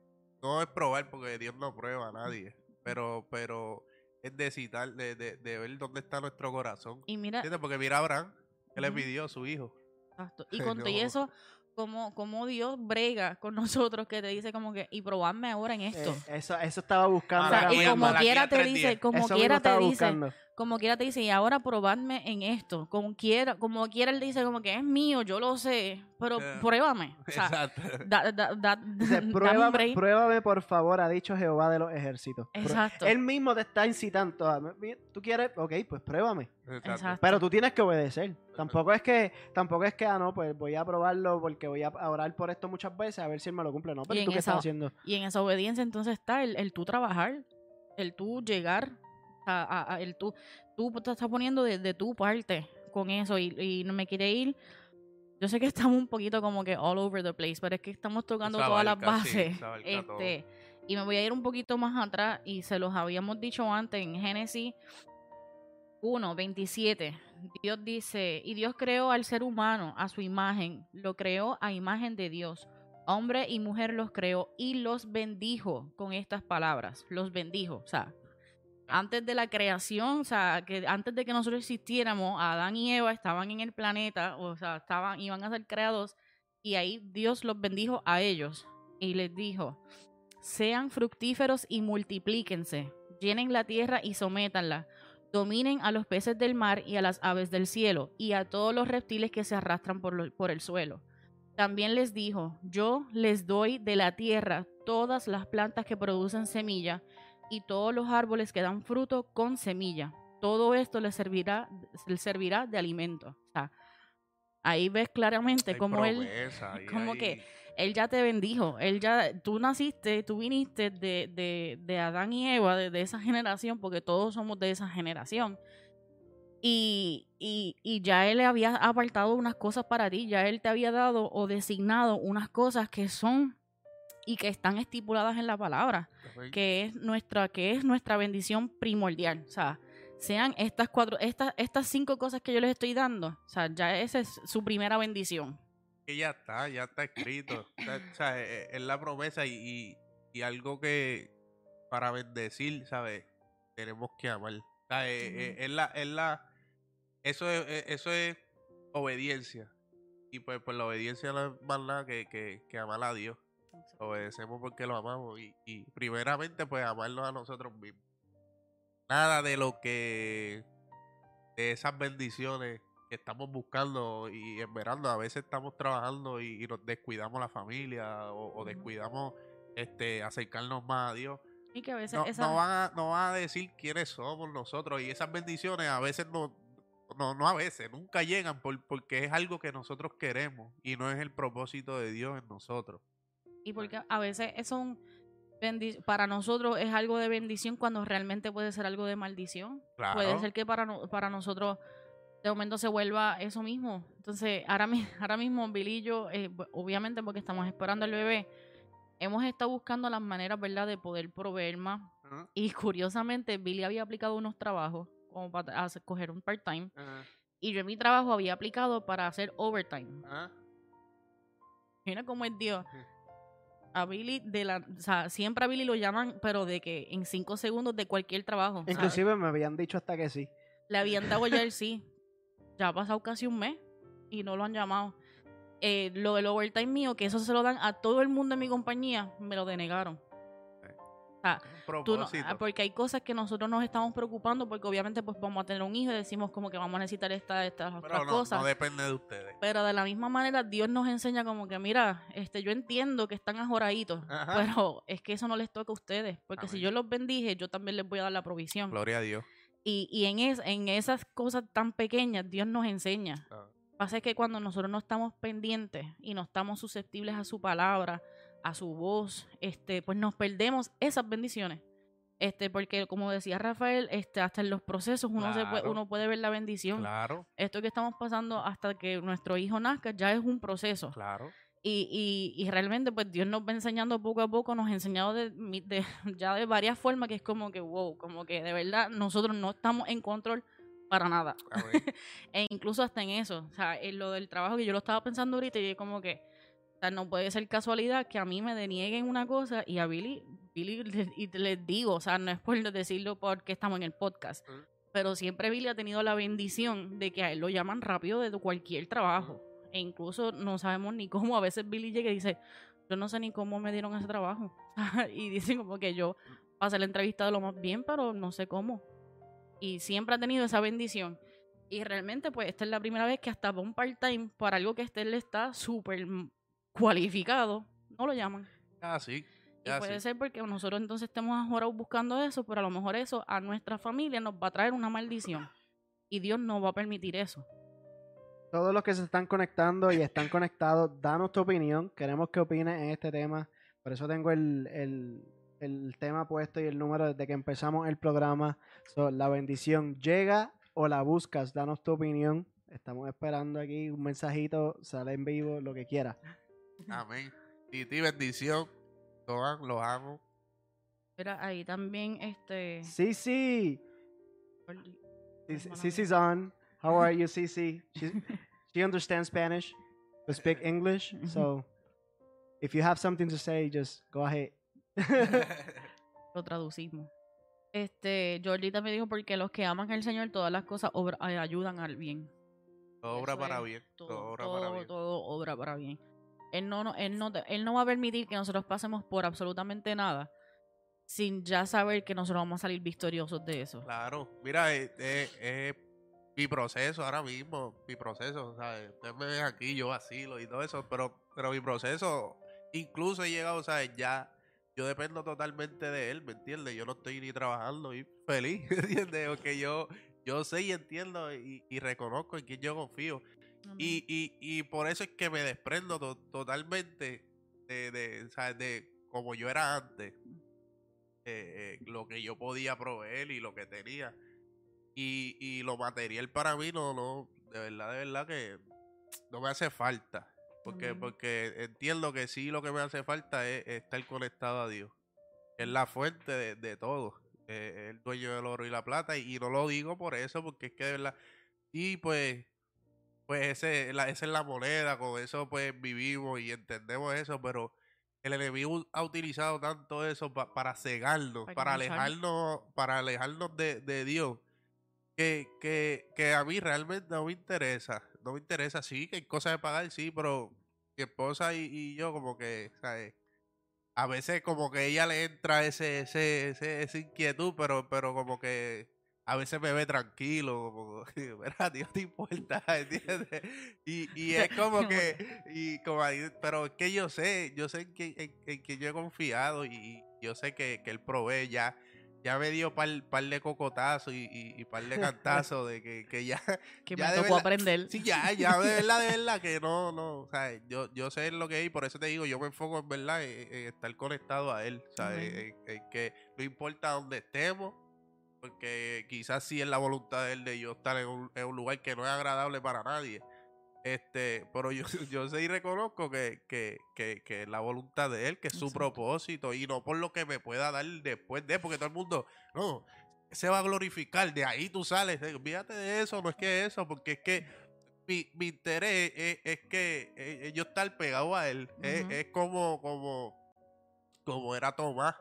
No es probar porque Dios no prueba a nadie. Pero, pero es de citar, de, de, de ver dónde está nuestro corazón. Y mira, ¿Entiendes? Porque mira a Abraham, que le pidió a su hijo. Exacto. Y con todo y eso, como, como Dios brega con nosotros, que te dice como que, y probarme ahora en esto. Eh, eso, eso estaba buscando. O sea, y como quiera te 3:10. dice, como Eso quiera te dice, buscando. Como quiera te dice, y ahora probadme en esto. Como quiera, como quiera él dice, como que es mío, yo lo sé, pero Eh, pruébame. O sea, Exacto. da, da, da- Dice, pruébame, break". pruébame, por favor, ha dicho Jehová de los ejércitos. Exacto. Él mismo te está incitando. a- "Mi- ¿Tú quieres? Ok, pues pruébame. Exacto. Pero tú tienes que obedecer. Tampoco es que, tampoco es que, ah, no, pues voy a probarlo porque voy a orar por esto muchas veces a ver si él me lo cumple. No, pero Y ¿tú en qué esa- estás haciendo? Y en esa obediencia entonces está el, el tú trabajar, el tú llegar, a, a- a- el tú, tú te estás poniendo de, de tu parte con eso y, y no me quiere ir. Yo sé que estamos un poquito como que all over the place, pero es que estamos tocando todas las sí, bases. todo. este, y me voy a ir un poquito más atrás y se los habíamos dicho antes en Génesis 1, 27. Dios dice, y Dios creó al ser humano a su imagen, lo creó a imagen de Dios. Hombre y mujer los creó y los bendijo con estas palabras. Los bendijo. O sea, antes de la creación, o sea, que antes de que nosotros existiéramos, Adán y Eva estaban en el planeta, o sea, estaban, iban a ser creados, y ahí Dios los bendijo a ellos y les dijo, sean fructíferos y multiplíquense, llenen la tierra y sométanla, dominen a los peces del mar y a las aves del cielo, y a todos los reptiles que se arrastran por, por el suelo. También les dijo, yo les doy de la tierra todas las plantas que producen semilla y todos los árboles que dan fruto con semilla. Todo esto les servirá, les servirá de alimento. O sea, ahí ves claramente cómo él, como que él ya te bendijo. Él ya, tú naciste, tú viniste de, de, de Adán y Eva, de, de esa generación, porque todos somos de esa generación. Y, y, y ya él le había apartado unas cosas para ti, ya él te había dado o designado unas cosas que son y que están estipuladas en la palabra, que es nuestra, que es nuestra bendición primordial. O sea, sean estas cuatro, estas, estas cinco cosas que yo les estoy dando, o sea, ya esa es su primera bendición. que ya está, ya está escrito. O sea, o sea, es, es la promesa y, y, y algo que para bendecir, ¿sabes? Tenemos que amar. O sea, es, es- la, es la, eso es, es- eso es obediencia. Y pues, pues la obediencia no es más nada que, que, que amar a Dios. Obedecemos porque lo amamos. Y, y primeramente, pues amarnos a nosotros mismos. Nada de lo que de esas bendiciones que estamos buscando y esperando. A veces estamos trabajando y, y nos descuidamos la familia o, descuidamos este acercarnos más a Dios. Y que a veces No, esa- no van a, no van a decir quiénes somos nosotros y esas bendiciones a veces no, no, no a veces, nunca llegan por, porque es algo que nosotros queremos y no es el propósito de Dios en nosotros. Y porque a veces es un para nosotros es algo de bendición cuando realmente puede ser algo de maldición. Claro. Puede ser que para, no- para nosotros de momento se vuelva eso mismo. Entonces, ahora, mi- ahora mismo Billy y yo, eh, obviamente porque estamos esperando al bebé, hemos estado buscando las maneras, ¿verdad?, de poder proveer más. Y curiosamente, Billy había aplicado unos trabajos como para hacer- coger un part-time. Y yo en mi trabajo había aplicado para hacer overtime. ajá. Mira cómo es Dios. A Billy, de la, o sea, siempre a Billy lo llaman, pero de que en cinco segundos de cualquier trabajo. Inclusive me habían dicho hasta que sí. le habían dado ya el sí. Ya ha pasado casi un mes y no lo han llamado. Eh, lo del overtime mío, que eso se lo dan a todo el mundo en mi compañía, me lo denegaron. Sea, Un Tú no- propósito. ah, porque hay cosas que nosotros nos estamos preocupando porque obviamente pues vamos a tener un hijo y decimos como que vamos a necesitar esta, estas otras Pero no, cosas. no depende de ustedes. pero de la misma manera Dios nos enseña como que mira, este yo entiendo que están ajoraditos, Ajá. pero es que eso no les toca a ustedes, porque si yo los bendije, yo también les voy a dar la provisión. Gloria a Dios. Y, y en, es, en esas cosas tan pequeñas Dios nos enseña. Ah. Pasa que cuando nosotros no estamos pendientes y no estamos susceptibles a su palabra, a su voz, este, pues nos perdemos esas bendiciones. Este, porque como decía Rafael, este, hasta en los procesos uno, se puede, uno puede ver la bendición. Claro, Esto que estamos pasando hasta que nuestro hijo nazca ya es un proceso. claro. Y, y, y realmente pues Dios nos va enseñando poco a poco, nos ha enseñado de, ya de varias formas que es como que wow, como que de verdad nosotros no estamos en control para nada. E incluso hasta en eso, o sea, en lo del trabajo que yo lo estaba pensando ahorita y es como que, sea, no puede ser casualidad que a mí me denieguen una cosa y a Billy, Billy le- y les digo, o sea, no es por decirlo porque estamos en el podcast, pero siempre Billy ha tenido la bendición de que a él lo llaman rápido de cualquier trabajo. E incluso no sabemos ni cómo, a veces Billy llega y dice, yo no sé ni cómo me dieron ese trabajo. y dicen como que yo pasé la entrevista de lo más bien, pero no sé cómo. Y siempre ha tenido esa bendición. Y realmente, pues, esta es la primera vez que hasta para un part-time, para algo que este le está súper cualificado, no lo llaman. Ya sí. Y Ya puede sí. ser porque nosotros entonces estemos ahora buscando eso, pero a lo mejor eso a nuestra familia nos va a traer una maldición. Y Dios no va a permitir eso. Todos los que se están conectando y están conectados, danos tu opinión. Queremos que opines en este tema. Por eso tengo el, el- el tema puesto y el número desde que empezamos el programa. So, la bendición llega o la buscas. Danos tu opinión. Estamos esperando aquí un mensajito, sale en vivo, lo que quiera. Amén. Y ti bendición. Toman, los amo. Pero ahí también, este... Sí, sí. hermana Cici's on. How are you, Cici? She, she understands Spanish, but speak English. So, if you have something to say, just go ahead. lo traducimos. Este, Georgita me dijo porque los que aman al Señor, todas las cosas obra- ay, ayudan al bien. Todo obra Eso para es, bien. Todo, Todo, obra todo, para bien. todo obra para bien. Él no, no, él, no, él no va a permitir que nosotros pasemos por absolutamente nada sin ya saber que nosotros vamos a salir victoriosos de eso. Claro. Mira, es, es- es mi proceso ahora mismo. Mi proceso. ¿sabes? Ustedes me ven aquí, yo vacilo y todo eso. Pero, pero mi proceso, incluso he llegado, ¿sabes? Ya. Yo dependo totalmente de él, ¿me entiendes? Yo no estoy ni trabajando y feliz, ¿me entiendes? Porque yo, yo sé y entiendo y reconozco en quién yo confío. Y, y, y por eso es que me desprendo to- totalmente de, de, ¿sabes? de como yo era antes. eh, eh, lo que yo podía proveer y lo que tenía. Y, y lo material para mí no, no, de verdad, de verdad que no me hace falta. Porque, porque entiendo que sí lo que me hace falta es, estar conectado a Dios. Es la fuente de, de todo. eh, el dueño del oro y la plata. Y, y no lo digo por eso, porque es que de verdad. Y pues, pues ese, la, esa es la moneda, con eso pues vivimos y entendemos eso, pero el enemigo ha utilizado tanto eso pa- para cegarnos, Para alejarnos, para alejarnos de, de Dios, que, que, que a mí realmente no me interesa, no me interesa, sí, que hay cosas de pagar, sí, pero mi esposa y, y yo como que, ¿sabes? A veces como que ella le entra ese, ese, ese, esa inquietud, pero, pero como que a veces me ve tranquilo, como, mira, Dios te importa, ¿entiendes? Y, y es como que, y como ahí, pero es que yo sé, yo sé en que, en, en que yo he confiado y, yo sé que, que él provee ya, ya me dio par, par de cocotazos y, y, y par de cantazos de que, que ya, que ya me tocó verdad- aprender. sí, ya, ya, de verdad, de verdad que no, no, o sea, yo, yo sé lo que es y por eso te digo, yo me enfoco en verdad en, en estar conectado a él, ¿sabes? En, en que no importa dónde estemos, porque quizás sí es la voluntad de él de yo estar en un, en un lugar que no es agradable para nadie. Este, pero yo, yo y reconozco que, que, que, que es la voluntad de él, que es su Exacto. propósito, y no por lo que me pueda dar después de, porque todo el mundo, no, se va a glorificar, de ahí tú sales, olvídate de eso, no es que eso, porque es que mi, mi interés es, es que yo estar pegado a él, es, como, como, como era Tomás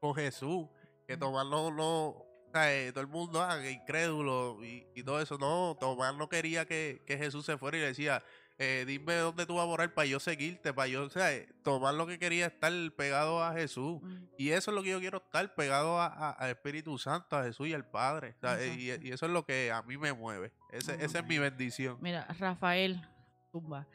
con Jesús, que. Tomás no, sea, eh, todo el mundo, ah, incrédulo y, y todo eso, no, Tomás no quería que, que Jesús se fuera y le decía, eh, dime dónde tú vas a morar para yo seguirte, para yo, o sea, eh, Tomás lo que quería es estar pegado a Jesús. Mm. Y eso es lo que yo quiero estar, pegado a- a- al Espíritu Santo, a Jesús y al Padre. o sea, y, eso es lo que a mí me mueve. Ese- esa es mi bendición. Mira, Rafael, tumba.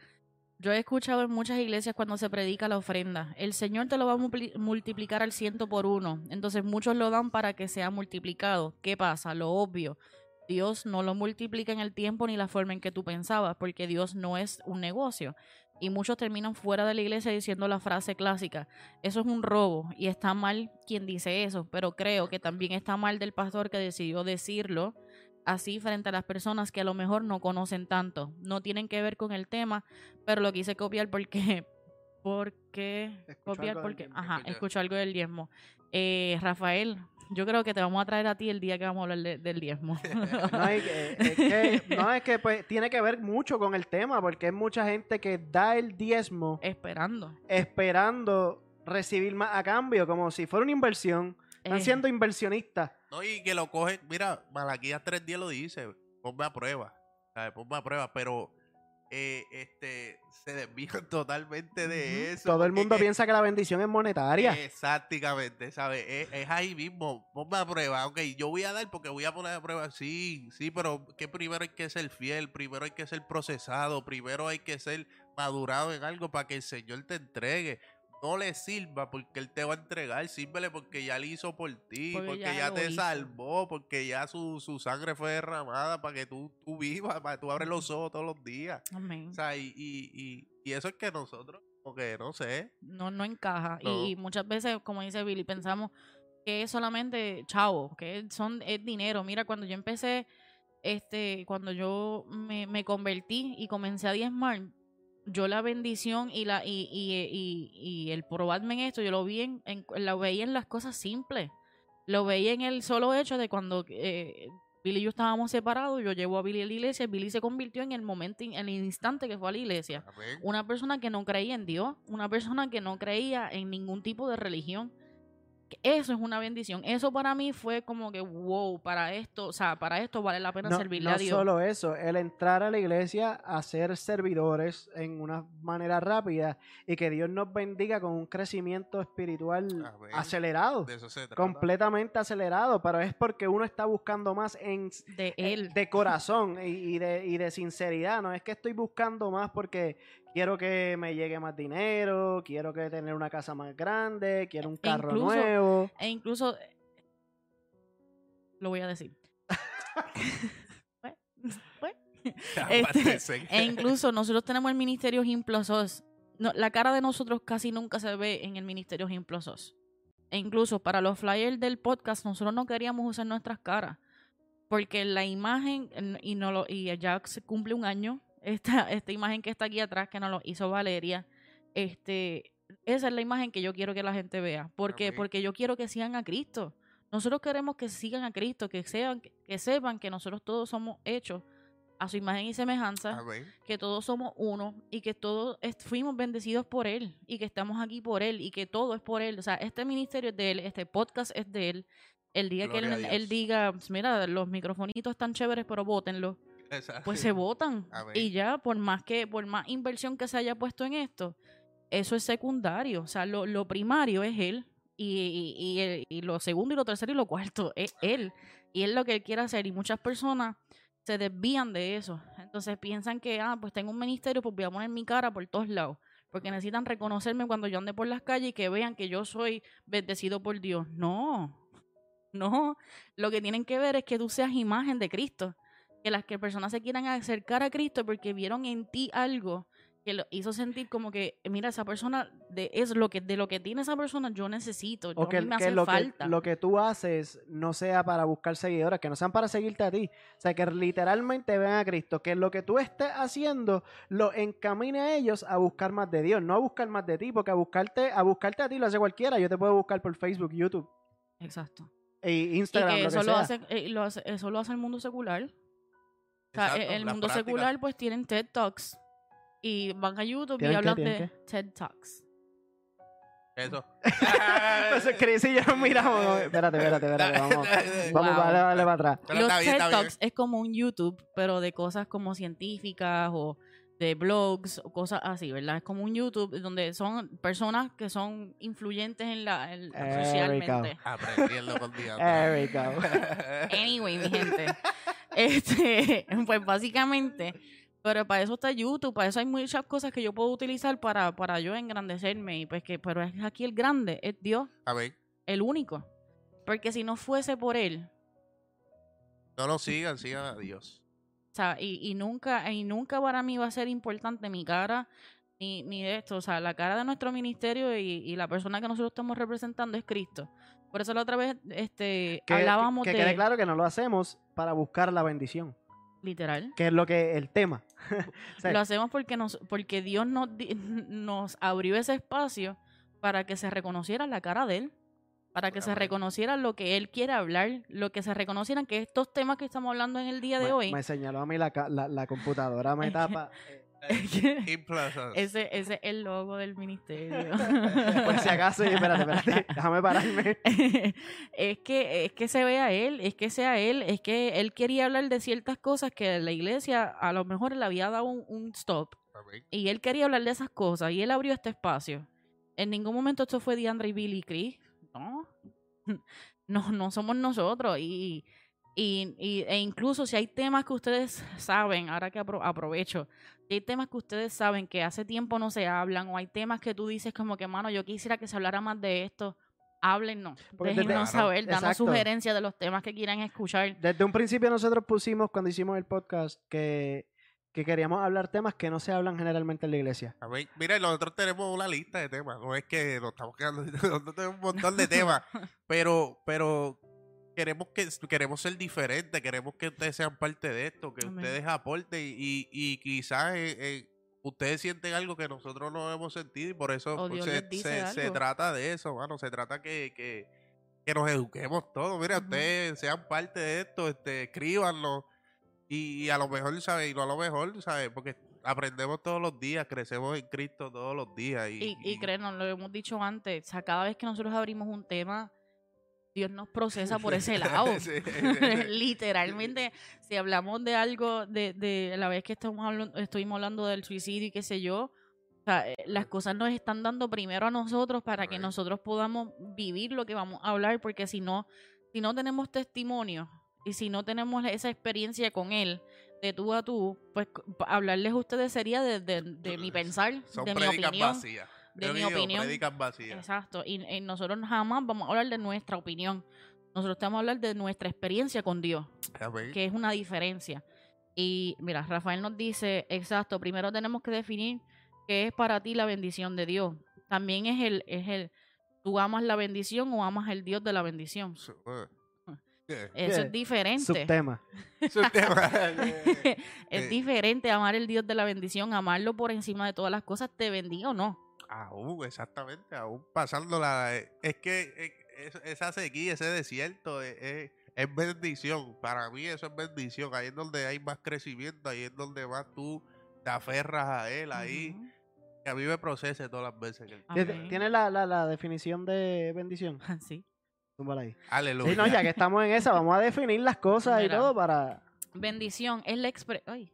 Yo he escuchado en muchas iglesias cuando se predica la ofrenda, el Señor te lo va a multiplicar al ciento por uno. Entonces muchos lo dan para que sea multiplicado. ¿Qué pasa? Lo obvio. Dios no lo multiplica en el tiempo ni la forma en que tú pensabas, porque Dios no es un negocio. Y muchos terminan fuera de la iglesia diciendo la frase clásica, eso es un robo y está mal quien dice eso, pero creo que también está mal del pastor que decidió decirlo así frente a las personas que a lo mejor no conocen tanto. No tienen que ver con el tema, pero lo quise copiar porque... Porque... Escuchó Copiar porque... Ajá, escucho algo del diezmo. Eh, Rafael, yo creo que te vamos a traer a ti el día que vamos a hablar de- del diezmo. No, es que, es que- no, es que pues, tiene que ver mucho con el tema, porque hay mucha gente que da el diezmo Esperando. esperando recibir más a cambio, como si fuera una inversión. Están Eh, siendo inversionistas. No, y que lo cogen, mira, Malaquías 3.10 lo dice, ponme a prueba, ¿sabes? ponme a prueba, pero eh, este se desvían totalmente de eso. Todo el mundo es- piensa que la bendición es monetaria. Exactamente, ¿sabes? Es, es ahí mismo, ponme a prueba, ok, yo voy a dar porque voy a poner a prueba, sí, sí, pero que primero hay que ser fiel, primero hay que ser procesado, primero hay que ser madurado en algo para que el Señor te entregue. No le sirva porque Él te va a entregar, sírvele porque ya lo hizo por ti, Porque porque, ya te hizo. salvó, porque ya su, su sangre fue derramada para que tú, tú vivas, para que tú abres los ojos todos los días. amén. O sea, y, y, y, y eso es que nosotros, porque no sé, no, no encaja. No. Y muchas veces, como dice Billy, pensamos que es solamente chavo, que son, es dinero. Mira, cuando yo empecé, este, cuando yo me, me convertí y comencé a diezmar, yo la bendición y la y, y, y, y el probarme en esto, yo lo vi en, en- lo veía en las cosas simples. Lo veía en el solo hecho de cuando eh, Billy y yo estábamos separados, yo llevo a Billy a la iglesia, Billy se convirtió en el momento, en el instante que fue a la iglesia una persona que no creía en Dios, una persona que no creía en ningún tipo de religión. Eso es una bendición. Eso para mí fue como que, wow, para esto, o sea, para esto vale la pena No, servirle no a Dios. solo eso, el entrar a la iglesia a ser servidores en una manera rápida y que Dios nos bendiga con un crecimiento espiritual acelerado, De eso se trata. completamente acelerado, pero es porque uno está buscando más en de eh, él. de corazón y, y de, y de sinceridad. No es que estoy buscando más porque quiero que me llegue más dinero, quiero que tener una casa más grande, quiero un E carro incluso- nuevo. E incluso, eh, lo voy a decir. Pues, pues, Apártense. E incluso nosotros tenemos el ministerio Gimplosos. No, la cara de nosotros casi nunca se ve en el ministerio Gimplosos. E incluso para los flyers del podcast, nosotros no queríamos usar nuestras caras. Porque la imagen, en- y, no lo, y ya se cumple un año, esta, esta imagen que está aquí atrás, que nos lo hizo Valeria, este, esa es la imagen que yo quiero que la gente vea. ¿Por qué? Porque yo quiero que sigan a Cristo. Nosotros queremos que sigan a Cristo, que, sean, que sepan que nosotros todos somos hechos a su imagen y semejanza, Amén. que todos somos uno y que todos fuimos bendecidos por Él y que estamos aquí por Él y que todo es por Él. O sea, este ministerio es de Él, este podcast es de Él. El día Gloria que él, diga, "Pues mira, los microfonitos están chéveres, pero bótenlos, Exacto. pues se votan. Y ya, por más que, por más inversión que se haya puesto en esto, eso es secundario. O sea, lo, lo primario es Él. Y, y, y lo segundo y lo tercero y lo cuarto es Él. Y es lo que Él quiere hacer. Y muchas personas se desvían de eso. Entonces piensan que, ah, pues tengo un ministerio, pues voy a poner mi cara por todos lados. Porque necesitan reconocerme cuando yo ande por las calles y que vean que yo soy bendecido por Dios. No, no. Lo que tienen que ver es que tú seas imagen de Cristo. Que las que personas se quieran acercar a Cristo porque vieron en ti algo que lo hizo sentir como que, mira, esa persona, de, es lo que, de lo que tiene esa persona, yo necesito. Yo, O que, me que hace lo, que falta. lo que tú haces no sea para buscar seguidores, que no sean para seguirte a ti. O sea, que literalmente vean a Cristo, que lo que tú estés haciendo lo encamine a ellos a buscar más de Dios, no a buscar más de ti, porque a buscarte, a buscarte a ti lo hace cualquiera. Yo te puedo buscar por Facebook, YouTube Exacto. e Y Instagram, que lo eso que lo, sea. hace, eh, lo hace- eso lo hace el mundo secular. O sea, Exacto, el mundo prácticas. secular pues tienen TED Talks y van a YouTube y hablan ¿Tienen de TED Talks. Eso. Entonces, Chris y yo nos miramos. Espérate, espérate, espérate. Vamos, vamos, Wow. dale, dale para atrás. Pero Los bien, TED. Talks es como un YouTube, pero de cosas como científicas o de blogs o cosas así, ¿verdad? Es como un YouTube donde son personas que son influyentes en la en- socialmente. Aprendiendo con día. There we go. Anyway, mi gente. Este, pues básicamente, pero para eso está YouTube, para eso hay muchas cosas que yo puedo utilizar para, para yo engrandecerme. Y pues que, pero es aquí el grande, es Dios, Amén. el único. Porque si no fuese por él, No lo sigan, sigan a Dios. o sea, y, y nunca, y nunca para mí va a ser importante mi cara ni, ni de esto. O sea, la cara de nuestro ministerio y, y la persona que nosotros estamos representando es Cristo. Por eso la otra vez este, Que, hablábamos que de quede claro que no lo hacemos para buscar la bendición, literal. que es lo que el tema. O sea, Lo hacemos porque nos, porque Dios nos, nos abrió ese espacio para que se reconociera la cara de él, para que se reconociera lo que él quiere hablar, lo que se reconocieran que estos temas que estamos hablando en el día de me, hoy, me señaló a mí la, la, la computadora, me que- tapa. Implazas. ese, ese es el logo del ministerio. Por si acaso, espérate, espérate, déjame pararme. es que es que se vea él, es que sea él, es que él quería hablar de ciertas cosas que la iglesia a lo mejor le había dado un, un stop y él quería hablar de esas cosas y él abrió este espacio. En ningún momento esto fue DeAndre y Billy Chris, no, no, no somos nosotros y, y, y- e incluso si hay temas que ustedes saben, ahora que apro- aprovecho, si hay temas que ustedes saben que hace tiempo no se hablan o hay temas que tú dices como que, mano, yo quisiera que se hablara más de esto, háblennos, Porque desde- Claro. saber, danos Exacto. sugerencias de los temas que quieran escuchar. Desde un principio nosotros pusimos, cuando hicimos el podcast, que, que queríamos hablar temas que no se hablan generalmente en la iglesia. Amén. Mira, nosotros tenemos una lista de temas. No es que nos estamos quedando. Nosotros tenemos un montón de temas. Pero, pero queremos que queremos ser diferentes. Queremos que ustedes sean parte de esto. Que Amén. ustedes aporten. Y, y quizás eh, eh, ustedes sienten algo que nosotros no hemos sentido. Y por eso pues, se, se- trata de eso, mano. Se trata que, que, que nos eduquemos todos. Mira, ustedes sean parte de esto. Este, escríbanlo. Y, y a lo mejor, ¿sabes? Y no a lo mejor, ¿sabes? Porque aprendemos todos los días, crecemos en Cristo todos los días. Y, Y, y créenos, lo hemos dicho antes, o sea, cada vez que nosotros abrimos un tema, Dios nos procesa por ese lado. Sí. Literalmente, si hablamos de algo, de, de la vez que estamos hablando, estuvimos hablando del suicidio y qué sé yo, o sea, eh, las cosas nos están dando primero a nosotros para que nosotros podamos vivir lo que vamos a hablar, porque si no, si no tenemos testimonio y si no tenemos esa experiencia con él, de tú a tú, pues hablarles a ustedes sería de, de- de mi pensar, Son de mi opinión. vacías. De Yo mi digo, opinión. Exacto, y, y nosotros jamás vamos a hablar de nuestra opinión. Nosotros te vamos a hablar de nuestra experiencia con Dios, que es una diferencia. Y mira, Rafael nos dice, exacto, primero tenemos que definir qué es para ti la bendición de Dios. También es el, es el, tú amas la bendición o amas el Dios de la bendición. Su- eh. Eh, Eso ¿Qué? es diferente. Subtema. es un tema. es diferente amar el Dios de la bendición, amarlo por encima de todas las cosas, te bendiga o no. Aún, exactamente, aún pasándola. eh, Es que eh, es- esa sequía, ese desierto, eh, es bendición. Para mí eso es bendición. Ahí es donde hay más crecimiento, ahí es donde más tú te aferras a él, ahí. Que a mí me procese todas las veces. que- Amén. ¿Tienes la, la, la definición de bendición? Sí. Túmbala ahí. Aleluya. Sí, no, ya que estamos en esa, vamos a definir las cosas y todo para... Bendición es la expresión.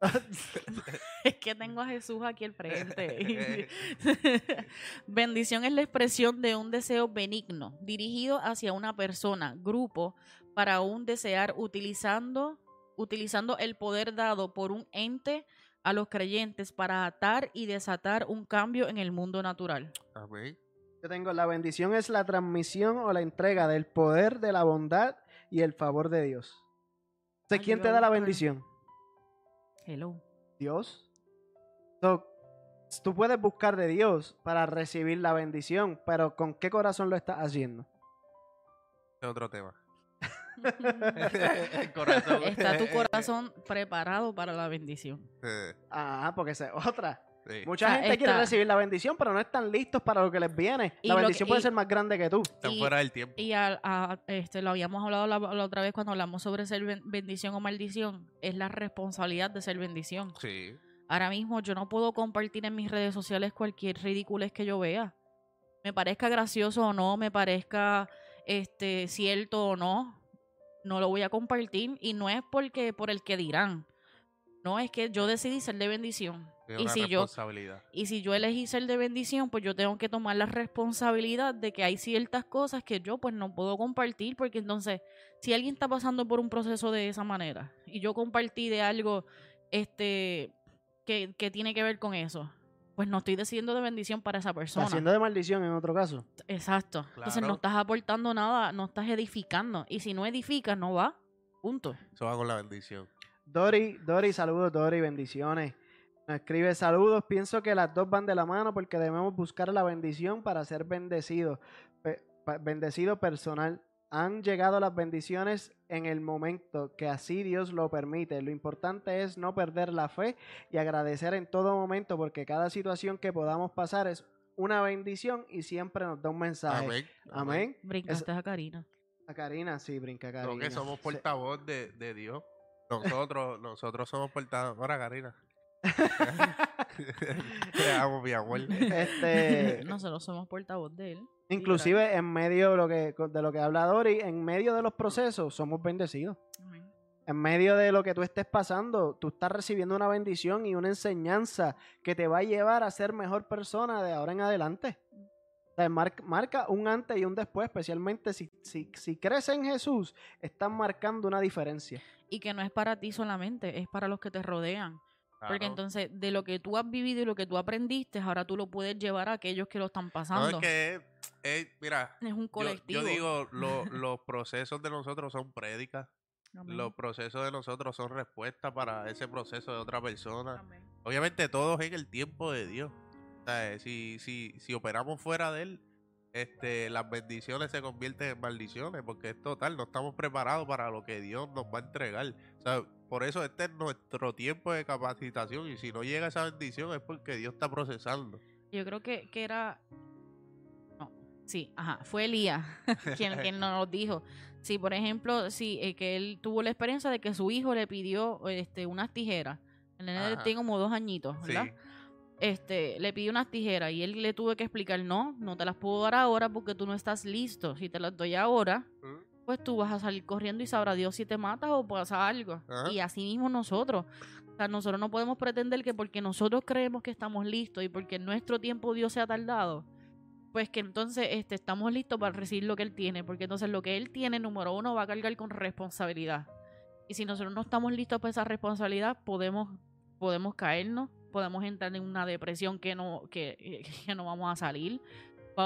Es que tengo a Jesús aquí al frente. Bendición es la expresión de un deseo benigno, dirigido hacia una persona, grupo, para un desear utilizando, utilizando el poder dado por un ente a los creyentes para atar y desatar un cambio en el mundo natural. Amén. Yo tengo, la bendición es la transmisión o la entrega del poder, de la bondad y el favor de Dios. Entonces, ¿quién te da la bendición? Hello. Dios. So, tú puedes buscar de Dios para recibir la bendición, pero ¿con qué corazón lo estás haciendo? Es otro tema. El corazón. Está tu corazón preparado para la bendición. Eh, Ah, porque esa es otra. Sí. Mucha Ah, gente quiere recibir la bendición, pero no están listos para lo que les viene. Y La que- bendición puede y- ser más grande que tú. Están y- fuera del tiempo. Y a- este, lo habíamos hablado la, la otra vez cuando hablamos sobre ser ben- bendición o maldición. Es la responsabilidad de ser bendición. Sí. Ahora mismo yo no puedo compartir en mis redes sociales cualquier ridiculez que yo vea. Me parezca gracioso o no, me parezca este cierto o no, no lo voy a compartir y no es porque por el que dirán. No, es que yo decidí ser de bendición. Es Y una si yo y si yo elegí ser de bendición, pues yo tengo que tomar la responsabilidad de que hay ciertas cosas que yo pues no puedo compartir, porque entonces, si alguien está pasando por un proceso de esa manera y yo compartí de algo este que, que tiene que ver con eso, pues no estoy decidiendo de bendición para esa Está persona. haciendo de maldición en otro caso. Exacto. Entonces no estás aportando nada, no estás edificando. Y si no edificas, no va. Punto. Eso va con la bendición. Dori, Dori, saludos, Dori, bendiciones. Escribe saludos. Pienso que las dos van de la mano porque debemos buscar la bendición para ser bendecidos. Bendecido personal. Han llegado las bendiciones en el momento que así Dios lo permite. Lo importante es no perder la fe y agradecer en todo momento porque cada situación que podamos pasar es una bendición y siempre nos da un mensaje. Amén. Amén. Brincaste a Karina. A Karina, sí, brinca Creo Karina. que somos Sí. portavoz de, de Dios. Nosotros, nosotros somos portavoz. Ahora, Karina. Amo, mi amor. Este, Nosotros somos portavoz de él. Inclusive en medio de lo que de lo que habla Dori, en medio de los procesos somos bendecidos. Amén. En medio de lo que tú estés pasando, tú estás recibiendo una bendición y una enseñanza que te va a llevar a ser mejor persona de ahora en adelante. O sea, mar- marca un antes y un después, especialmente si, si, si crees en Jesús, estás marcando una diferencia. Y que no es para ti solamente, es para los que te rodean. Porque entonces, de lo que tú has vivido y lo que tú aprendiste, ahora tú lo puedes llevar a aquellos que lo están No, pasando. es que, es- es- mira, es un colectivo. yo digo, lo- los procesos de nosotros son prédicas. Amén. Los procesos de nosotros son respuestas para ese proceso de otra persona. Amén. Obviamente todo es en el tiempo de Dios. O sea, si, si, si operamos fuera de Él, este, las bendiciones se convierten en maldiciones, porque es total, no estamos preparados para lo que Dios nos va a entregar. O sea, por eso este es nuestro tiempo de capacitación y si no llega esa bendición es porque Dios está procesando. Yo creo que, que era. No, sí, ajá, fue Elías quien, quien nos dijo. Sí, por ejemplo, sí, eh, que él tuvo la experiencia de que su hijo le pidió este, unas tijeras. El nene tiene como dos añitos, Sí. ¿verdad? Este, le pidió unas tijeras y él le tuvo que explicar, no, no te las puedo dar ahora porque tú no estás listo. Si te las doy ahora, ¿Mm? Pues tú vas a salir corriendo y sabrá Dios si te matas o pasa algo. Ajá. Y así mismo nosotros. O sea, nosotros no podemos pretender que porque nosotros creemos que estamos listos y porque en nuestro tiempo Dios se ha tardado, pues que entonces este, estamos listos para recibir lo que Él tiene. Porque entonces lo que Él tiene, número uno, va a cargar con responsabilidad. Y si nosotros no estamos listos para esa responsabilidad, podemos, podemos caernos, podemos entrar en una depresión que no, que, que no vamos a salir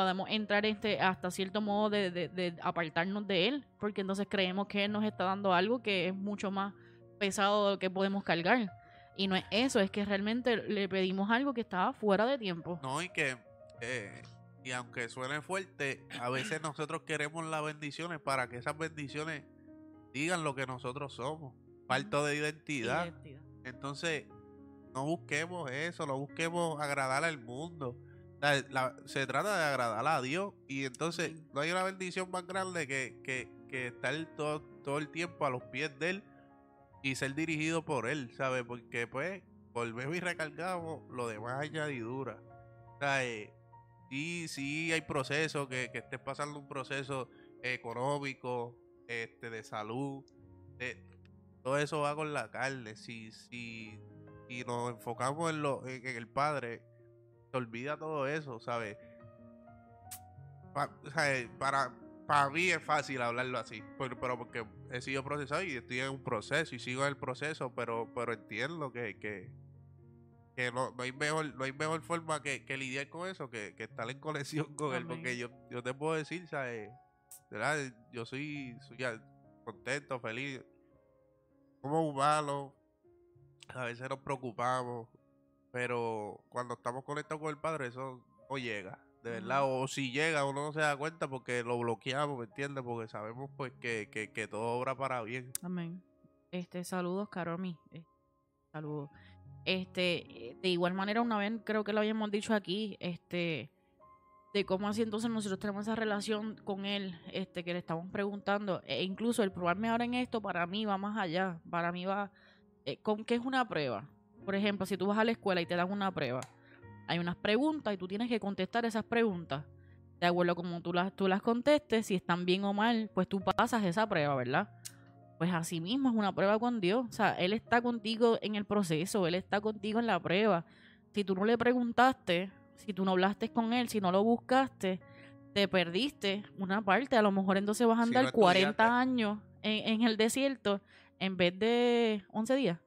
podemos entrar este hasta cierto modo de, de- de apartarnos de él, porque entonces creemos que él nos está dando algo que es mucho más pesado de lo que podemos cargar. Y no es eso, es que realmente le pedimos algo que estaba fuera de tiempo. No, y que, eh, y aunque suene fuerte, a veces nosotros queremos las bendiciones para que esas bendiciones digan lo que nosotros somos. Falta de identidad. Identidad. Entonces, no busquemos eso, no busquemos agradar al mundo. La- se trata de agradar a Dios y entonces no hay una bendición más grande que, que, que estar todo, todo el tiempo a los pies de Él y ser dirigido por Él, ¿sabes? Porque pues volvemos y recargamos lo demás añadidura. O sea, eh, sí, sí hay procesos, que, que estés pasando un proceso económico, este, de salud, de- todo eso va con la carne. Si, si, si nos enfocamos en, lo, en, en el Padre, se olvida todo eso, ¿sabes? Pa- sea, eh, para, para mí es fácil hablarlo así, pero, pero porque he sido procesado y estoy en un proceso y sigo en el proceso, pero, pero entiendo que, que, que no, no hay mejor, no hay mejor forma que, que lidiar con eso que, que estar en conexión con él, porque yo, yo te puedo decir, ¿sabes? ¿verdad? Yo soy, soy ya contento, feliz. Somos humanos, a veces nos preocupamos, pero cuando estamos conectados con el Padre, eso no llega, de verdad. O si llega, uno no se da cuenta porque lo bloqueamos, ¿me entiendes? Porque sabemos pues que, que, que todo obra para bien. Amén. Este, saludos, Caromi. Eh, saludos. Este, de igual manera, una vez creo que lo habíamos dicho aquí, este, de cómo así entonces nosotros tenemos esa relación con él, este, que le estamos preguntando. E incluso el probarme ahora en esto, para mí va más allá. Para mí va, eh, ¿con qué es una prueba? Por ejemplo, si tú vas a la escuela y te dan una prueba, hay unas preguntas y tú tienes que contestar esas preguntas. De acuerdo a como tú las, tú las contestes, si están bien o mal, pues tú pasas esa prueba, ¿verdad? pues así mismo es una prueba con Dios. O sea, Él está contigo en el proceso, Él está contigo en la prueba. Si tú no le preguntaste, si tú no hablaste con Él, si no lo buscaste, te perdiste una parte. A lo mejor entonces vas a Si andar no 40 estudiaste. años en, en el desierto en vez de 11 días.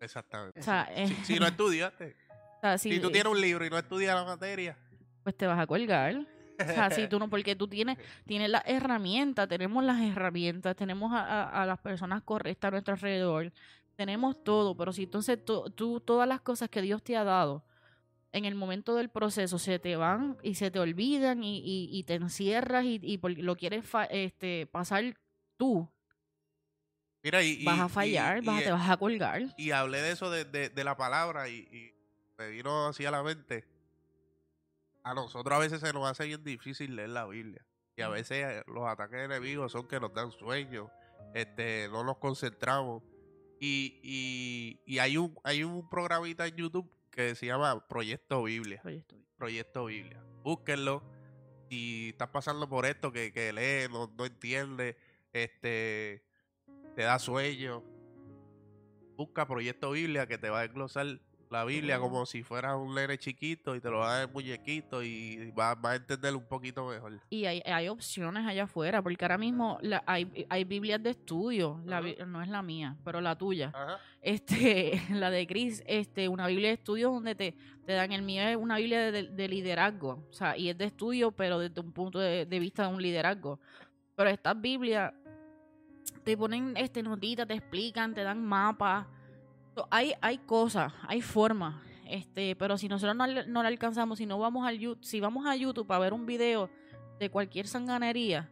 Exactamente. O sea, eh, Si, si no estudiaste, o sea, si, si tú tienes un libro y no estudias la materia, pues te vas a colgar. O sea, si tú no, porque tú tienes, tienes las herramientas, tenemos las herramientas, tenemos a, a- a las personas correctas a nuestro alrededor, tenemos todo, pero si entonces tú, tú todas las cosas que Dios te ha dado en el momento del proceso se te van y se te olvidan y, y- y te encierras y, lo quieres fa- este, pasar tú, mira, y, vas a fallar, y, vas a- te vas a colgar. y hablé de eso de, de- de la palabra y, y me vino así a la mente. A nosotros a veces se nos hace bien difícil leer la Biblia. Y a veces eh, los ataques enemigos son que nos dan sueño, este, no nos concentramos. Y, y, hay un hay un programita en YouTube que se llama Proyecto Biblia. Proyecto Biblia. Búsquenlo. Si estás pasando por esto, que, que lee, no, no entiende, este, te da sueño. Busca Proyecto Biblia que te va a desglosar la Biblia como si fuera un nene chiquito y te lo va a dar muñequito y vas va a entender un poquito mejor. Y hay, hay opciones allá afuera, porque ahora mismo la- hay, hay Biblias de estudio, la no es la mía, pero la tuya. Ajá. Este, la de Chris, este, una Biblia de estudio donde te, te dan el mío es una Biblia de, de liderazgo, o sea, y es de estudio, pero desde un punto de, de vista de un liderazgo. Pero estas Biblias te ponen este notitas, te explican, te dan mapas. Hay, hay cosas, hay formas. Este, pero si nosotros no, le- no la alcanzamos, si no vamos al YouTube, si vamos a YouTube a ver un video de cualquier sanganería,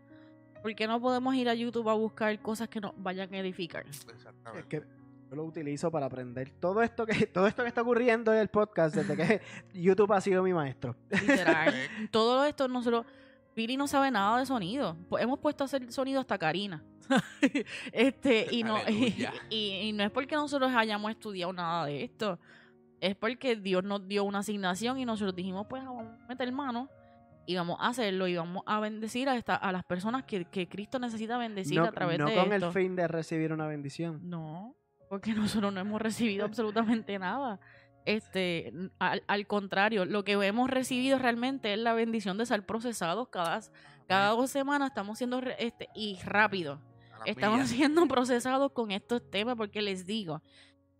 ¿por qué no podemos ir a YouTube a buscar cosas que nos vayan a edificar? Es Exactamente. que yo lo utilizo para aprender todo esto que todo esto que está ocurriendo en el podcast desde que YouTube ha sido mi maestro. Literal. Todo esto nosotros. Piri no sabe nada de sonido. Pues hemos puesto a hacer sonido hasta Karina. este, y no, y, Aleluya. y- y no es porque nosotros hayamos estudiado nada de esto. Es porque Dios nos dio una asignación y nosotros dijimos, pues vamos a meter mano y vamos a hacerlo y vamos a bendecir a, esta, a las personas que, que Cristo necesita bendecir no a través no de con esto. el fin de recibir una bendición. No, porque nosotros no hemos recibido absolutamente nada. Este, al, al contrario, lo que hemos recibido realmente es la bendición de ser procesados cada, cada dos semanas. Estamos siendo este, y rápido. Estamos millas. siendo procesados con estos temas porque les digo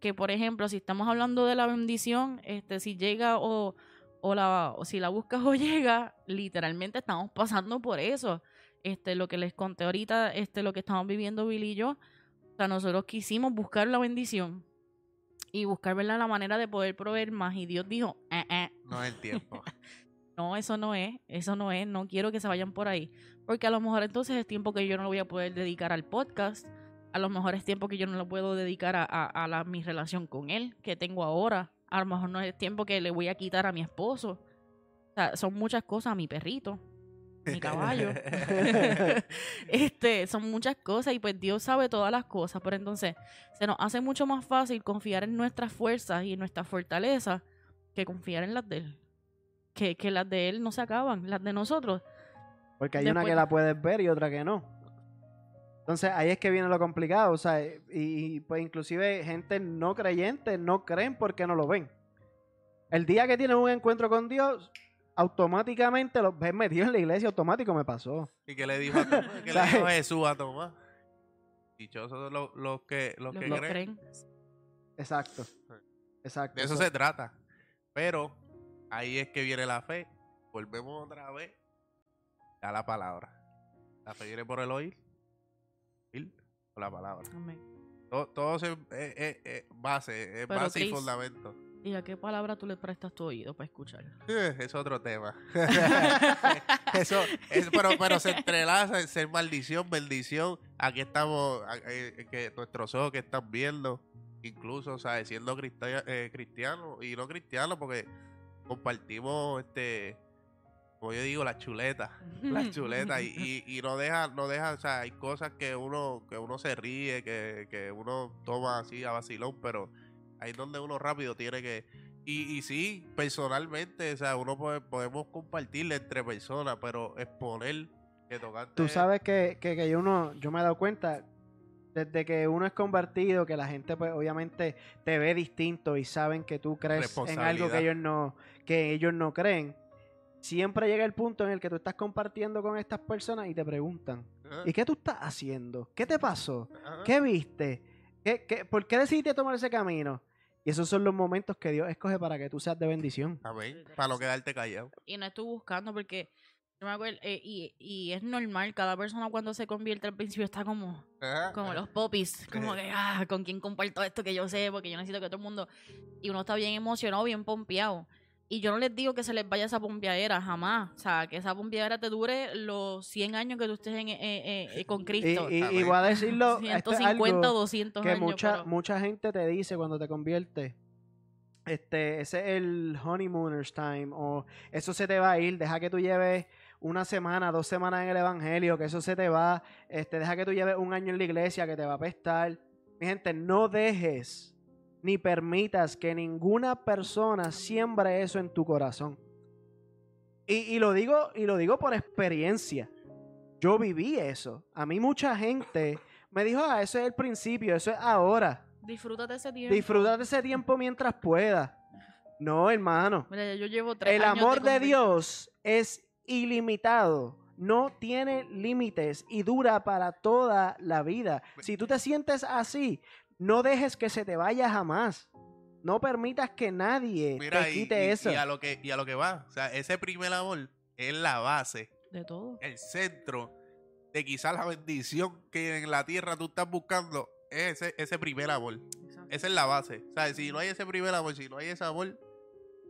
que, por ejemplo, si estamos hablando de la bendición, este, si llega o, o, la, o si la buscas o llega, literalmente estamos pasando por eso. Este, lo que les conté ahorita, este, lo que estamos viviendo Billy y yo, o sea, nosotros quisimos buscar la bendición y buscar ¿verdad? la manera de poder proveer más. Y Dios dijo, "Eh, eh, No es el tiempo. no, eso no es, eso no es, no quiero que se vayan por ahí. Porque a lo mejor entonces es tiempo que yo no lo voy a poder dedicar al podcast. A lo mejor es tiempo que yo no lo puedo dedicar a, a- a la, mi relación con él, que tengo ahora. A lo mejor no es tiempo que le voy a quitar a mi esposo. O sea, son muchas cosas, a mi perrito, mi caballo. este, son muchas cosas y pues Dios sabe todas las cosas, pero entonces se nos hace mucho más fácil confiar en nuestras fuerzas y en nuestras fortalezas que confiar en las de Él. Que, que las de Él no se acaban, las de nosotros. Porque hay una que la puedes ver y otra que no. Entonces ahí es que viene lo complicado. O sea, y, y, pues inclusive gente no creyente no creen porque no lo ven. El día que tienen un encuentro con Dios, automáticamente los ves metidos en la iglesia, automático me pasó. ¿Y qué le dijo, a Tomás? ¿Qué le dijo Jesús a Tomás? Dichosos los, los que, los Los, que los creen. creen. Exacto. Exacto. De eso Eso- se trata. Pero ahí es que viene la fe. Volvemos otra vez a la palabra. La fe viene por el oír. oír por la palabra. Amén. Todo, todo se- es, es- es base, es Pero, base y fundamento. ¿Y a qué palabra tú le prestas tu oído para escuchar? Eh, Es otro tema. Eso, es, pero, pero se entrelaza en ser maldición, bendición. Aquí estamos, a- eh, que nuestros ojos que están viendo, incluso, ¿sabes? Siendo cristia- eh, cristianos y no cristianos, porque compartimos, este, como yo digo, las chuletas. Las chuletas y, y, y no deja, no deja, o sea, hay cosas que uno, que uno se ríe, que, que uno toma así a vacilón, pero ahí es donde uno rápido tiene que, y, y sí, personalmente, o sea, uno puede, podemos compartirle entre personas, pero exponer que tocaste. Tú sabes que, que, que yo, uno, yo me he dado cuenta, Desde que uno es convertido, que la gente pues obviamente te ve distinto y saben que tú crees en algo que ellos no, que ellos no creen. Siempre llega el punto en el que tú estás compartiendo con estas personas y te preguntan, ¿y qué tú estás haciendo? ¿Qué te pasó? ¿Qué viste? ¿Qué, qué- por qué decidiste tomar ese camino? Y esos son los momentos que Dios escoge para que tú seas de bendición. Amén. Para no quedarte callado. Y no estoy buscando porque yo me acuerdo, eh, y, y es normal, cada persona cuando se convierte al principio está como, como los popis, como que, ah, con quién comparto esto que yo sé, porque yo necesito que todo el mundo, y uno está bien emocionado, bien pompeado. Y yo no les digo que se les vaya esa pompeadera, jamás. O sea, que esa pompeadera te dure los 100 años que tú estés en, eh, con Y, Cristo. y- y Amén. voy a decirlo, esto es 150 o algo 200 que años. mucha, pero- mucha gente te dice cuando te conviertes. Este, ese es el honeymooners time, o eso se te va a ir, deja que tú lleves una semana, dos semanas en el evangelio, que eso se te va, este, deja que tú lleves un año en la iglesia, que te va a apestar. Mi gente, no dejes ni permitas que ninguna persona siembre eso en tu corazón. Y, y lo digo, y lo digo por experiencia. Yo viví eso. A mí mucha gente me dijo, ah, eso es el principio, eso es ahora. Disfrútate ese tiempo. Disfruta de ese tiempo mientras pueda. No, hermano. Mira, yo llevo tres El años amor de Dios es ilimitado. No tiene límites y dura para toda la vida. Si tú te sientes así, no dejes que se te vaya jamás. No permitas que nadie Mira, te y, quite y- eso. y a lo que, y a lo que va. O sea, ese primer amor es la base, De todo. el centro de quizás la bendición que en la tierra tú estás buscando. Es ese, ese primer amor. Exacto. Esa es la base. O sea, si no hay ese primer amor, si no hay ese amor,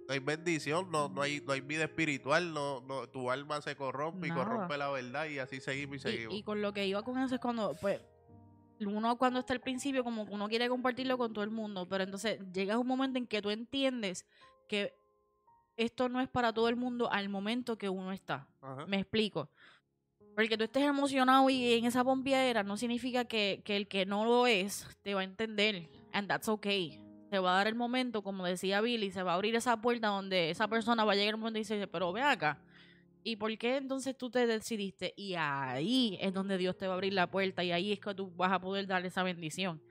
no hay bendición, no, no, hay, no hay vida espiritual, no, no, tu alma se corrompe y corrompe la verdad y así seguimos y Y, seguimos. y con lo que iba con eso es cuando, pues, uno cuando está al principio, como que uno quiere compartirlo con todo el mundo, pero entonces llega un momento en que tú entiendes que esto no es para todo el mundo al momento que uno está. Ajá. Me explico. Porque tú estés emocionado y en esa pompiadera no significa que, que el que no lo es te va a entender. And that's okay. Se va a dar el momento, como decía Billy, se va a abrir esa puerta donde esa persona va a llegar el momento y dice, pero ve acá. ¿Y por qué entonces tú te decidiste? Y ahí es donde Dios te va a abrir la puerta y ahí es que tú vas a poder darle esa bendición.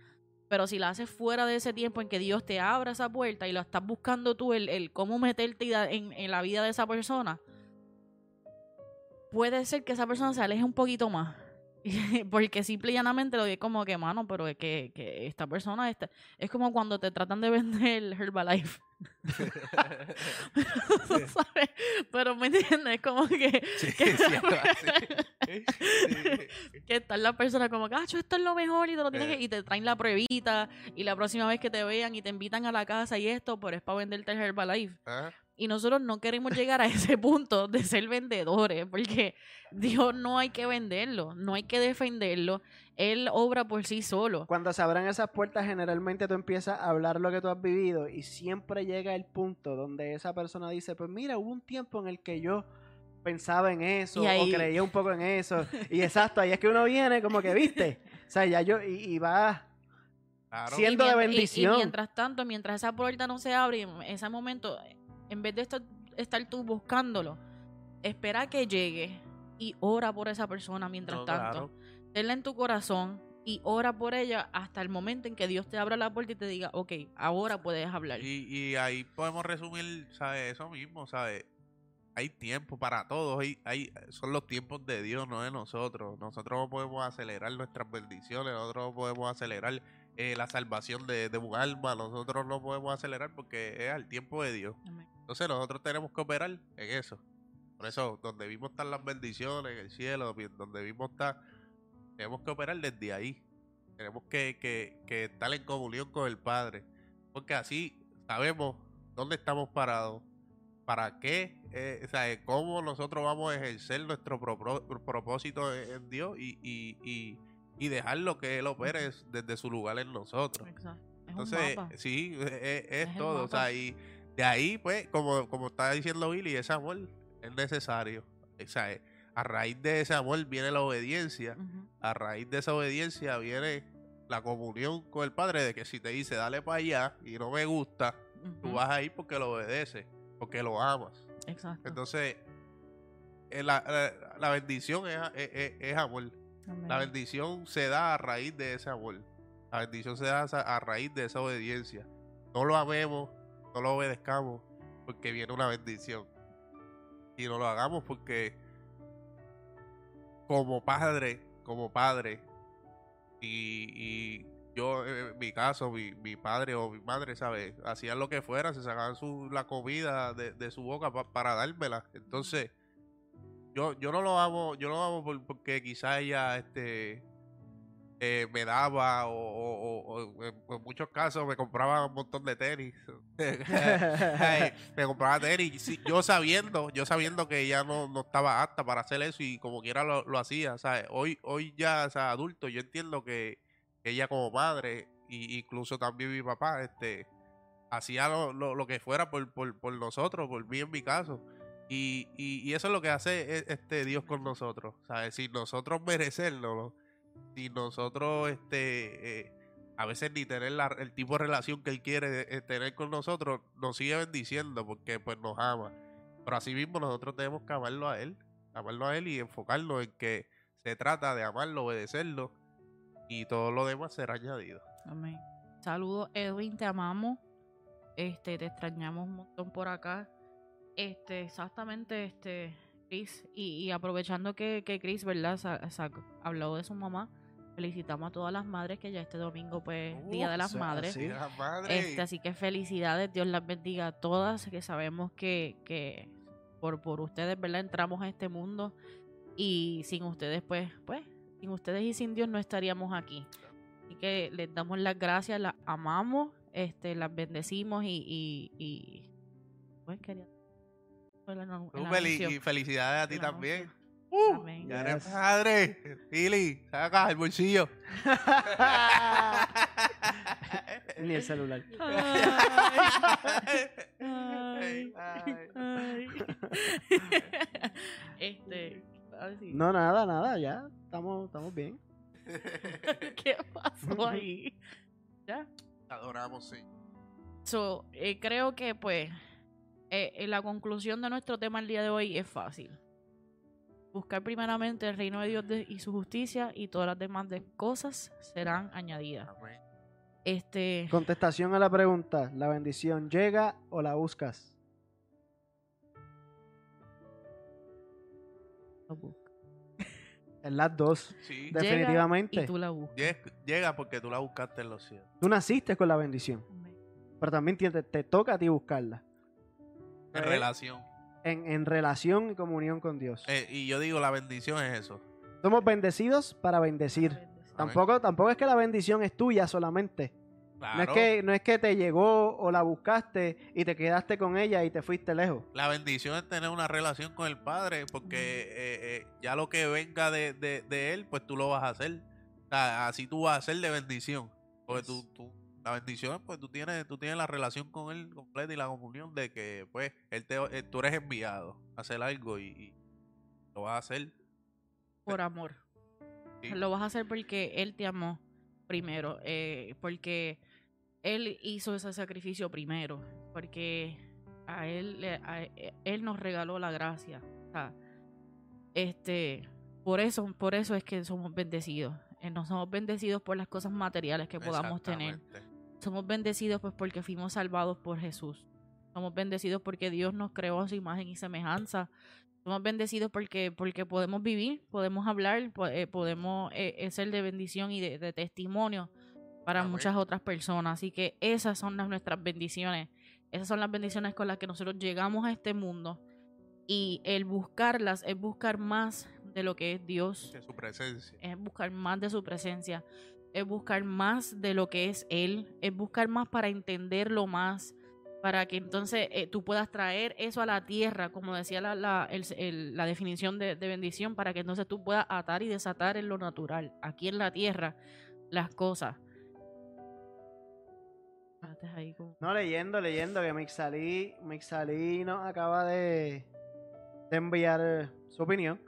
Pero si la haces fuera de ese tiempo en que Dios te abra esa puerta y lo estás buscando tú, el, el cómo meterte en, en la vida de esa persona, puede ser que esa persona se aleje un poquito más. Porque simple y llanamente lo ve como que, mano, pero es que, que esta persona es como cuando te tratan de vender Herbalife. Me entiendes, como que, Sí, que-. Sí. que está la persona como que, ah, esto es lo mejor y te lo tienes Eh. que... Y te traen la pruebita y la próxima vez que te vean y te invitan a la casa y esto, pero es para venderte el Herbalife. Ajá. Y nosotros no queremos llegar a ese punto de ser vendedores, porque Dios no hay que venderlo, no hay que defenderlo. Él obra por sí solo. Cuando se abran esas puertas, generalmente tú empiezas a hablar lo que tú has vivido y siempre llega el punto donde esa persona dice, pues mira, hubo un tiempo en el que yo pensaba en eso Y ahí- o creía un poco en eso. Y exacto, ahí es que uno viene como que, viste, o sea, ya yo, y, y va Claro. Siendo Y de y- bendición. Y, mientras tanto, mientras esa puerta no se abre, en ese momento, en vez de estar, estar tú buscándolo, espera que llegue y ora por esa persona mientras No, tanto. claro. Tenla en tu corazón y ora por ella hasta el momento en que Dios te abra la puerta y te diga, ok, ahora puedes hablar. Y, y ahí podemos resumir, ¿sabes? Eso mismo, ¿sabes? Hay tiempo para todos, hay, hay, son los tiempos de Dios, no de nosotros. Nosotros no podemos acelerar nuestras bendiciones, nosotros no podemos acelerar eh, la salvación de, de un alma, nosotros no podemos acelerar porque es al tiempo de Dios. Amén. Entonces nosotros tenemos que operar en eso. Por eso, donde vimos están las bendiciones, en el cielo, donde vimos está, tenemos que operar desde ahí. Tenemos que, que, que estar en comunión con el Padre. Porque así sabemos dónde estamos parados, para qué, eh, o sea, eh, cómo nosotros vamos a ejercer nuestro propósito en, Dios y, y, y, y dejar lo que Él opere es- desde su lugar en nosotros. Exacto. Es Entonces, sí, es, es- es todo. O sea, y de ahí, pues, como, como está diciendo Billy, ese amor es necesario. O sea, eh, a raíz de ese amor viene la obediencia. A raíz de esa obediencia viene la comunión con el Padre, de que si te dice dale para allá y no me gusta, tú vas a ir porque lo obedeces, porque lo amas. Exacto. Entonces, eh, la, la- la bendición es, es- es- es amor. Amén. La bendición se da a raíz de ese amor. La bendición se da a a raíz de esa obediencia. No lo amemos, no lo obedezcamos, porque viene una bendición. Y no lo hagamos porque como padre, como padre, y, y yo, eh, en mi caso, mi, mi padre o mi madre, ¿sabes? Hacían lo que fuera, se sacaban su, la comida de, de su boca pa- para dármela. Entonces, yo, yo no lo hago, yo no lo hago por- porque quizá ella este eh, me daba o, o- o- o en, muchos casos me compraba un montón de tenis. Me compraba tenis. yo sabiendo, yo sabiendo que ella no, no estaba apta para hacer eso y como quiera lo, lo hacía. ¿sabes? Hoy, hoy ya, o sea, adulto, yo entiendo que ella como madre, y incluso también mi papá, este, hacía lo, lo- lo que fuera por, por, por nosotros, por mí en mi caso. Y, y, y eso es lo que hace e- este Dios con nosotros. ¿sabes? Sin nosotros merecerlo, sin nosotros este eh, a veces ni tener el tipo de relación que Él quiere eh, tener con nosotros, nos sigue bendiciendo porque pues nos ama. Pero así mismo nosotros tenemos que amarlo a Él, amarlo a Él y enfocarnos en que se trata de amarlo, obedecerlo y todo lo demás será añadido. Amén. Saludos, Edwin, te amamos. Este, te extrañamos un montón por acá. Este, exactamente, este, Chris. Y, y aprovechando que, que Chris, ¿verdad? Sa- sa- habló de su mamá. Felicitamos a todas las madres que ya este domingo, pues, Día de las sea Madres. así. Mira, madre. Este, así que felicidades, Dios las bendiga a todas, que sabemos que, que por, por ustedes, ¿verdad? Entramos a este mundo y sin ustedes, pues, pues, sin ustedes y sin Dios no estaríamos aquí. Así que les damos las gracias, las amamos, este, las bendecimos y, y, y pues quería anuncio. y felicidades a ti también. Uh, Amén. ya eres Yes. padre. Philly, saca el bolsillo. Ni el celular. Ay, Ay. ay. este, No, nada, nada, ya. Estamos, estamos bien. ¿Qué pasó ahí? ¿Ya? Adoramos, sí. So, eh, creo que pues eh, eh, la conclusión de nuestro tema el día de hoy es fácil. Buscar primeramente el reino de Dios de- y su justicia y todas las demás de cosas serán añadidas. Este, Contestación a la pregunta: ¿la bendición llega o la buscas? En las dos, Sí. De- definitivamente. y tú la buscas. Lleg- Llega porque tú la buscaste en los cielos. tú naciste con la bendición, pero también te, te toca a ti buscarla. En Eh, relación. En, en relación y comunión con Dios. Eh, y yo digo, la bendición es eso. Somos bendecidos para bendecir. Tampoco, tampoco es que la bendición es tuya solamente. No, es que, no es que te llegó o la buscaste y te quedaste con ella y te fuiste lejos. La bendición es tener una relación con el Padre, porque eh, eh, ya lo que venga de, de- de Él, pues tú lo vas a hacer. O sea, así tú vas a ser de bendición. Porque tú, tú- la bendición, pues tú tienes, tú tienes la relación con Él completa y la comunión de que, pues, él te, eh, tú eres enviado a hacer algo y, y lo vas a hacer. por amor. Sí. Lo vas a hacer porque Él te amó primero, eh, porque Él hizo ese sacrificio primero, porque a Él, a- eh, él nos regaló la gracia. O sea, este, por eso, por eso es que somos bendecidos. No somos bendecidos por las cosas materiales que podamos tener. Somos bendecidos pues porque fuimos salvados por Jesús. Somos bendecidos porque Dios nos creó a su imagen y semejanza. Somos bendecidos porque, porque podemos vivir, podemos hablar, eh, podemos eh, eh, ser de bendición y de, de testimonio para Amén. muchas otras personas. Así que esas son las, nuestras bendiciones. Esas son las bendiciones con las que nosotros llegamos a este mundo. Y el buscarlas es buscar más de lo que es Dios De su presencia. es buscar más de su presencia, es buscar más de lo que es Él, es buscar más para entenderlo más, para que entonces eh, tú puedas traer eso a la tierra, como decía la, la, la definición de, de bendición, para que entonces tú puedas atar y desatar en lo natural, aquí en la tierra, las cosas. No, leyendo, leyendo que Mixalí, Mixalí nos acaba de, de enviar su opinión.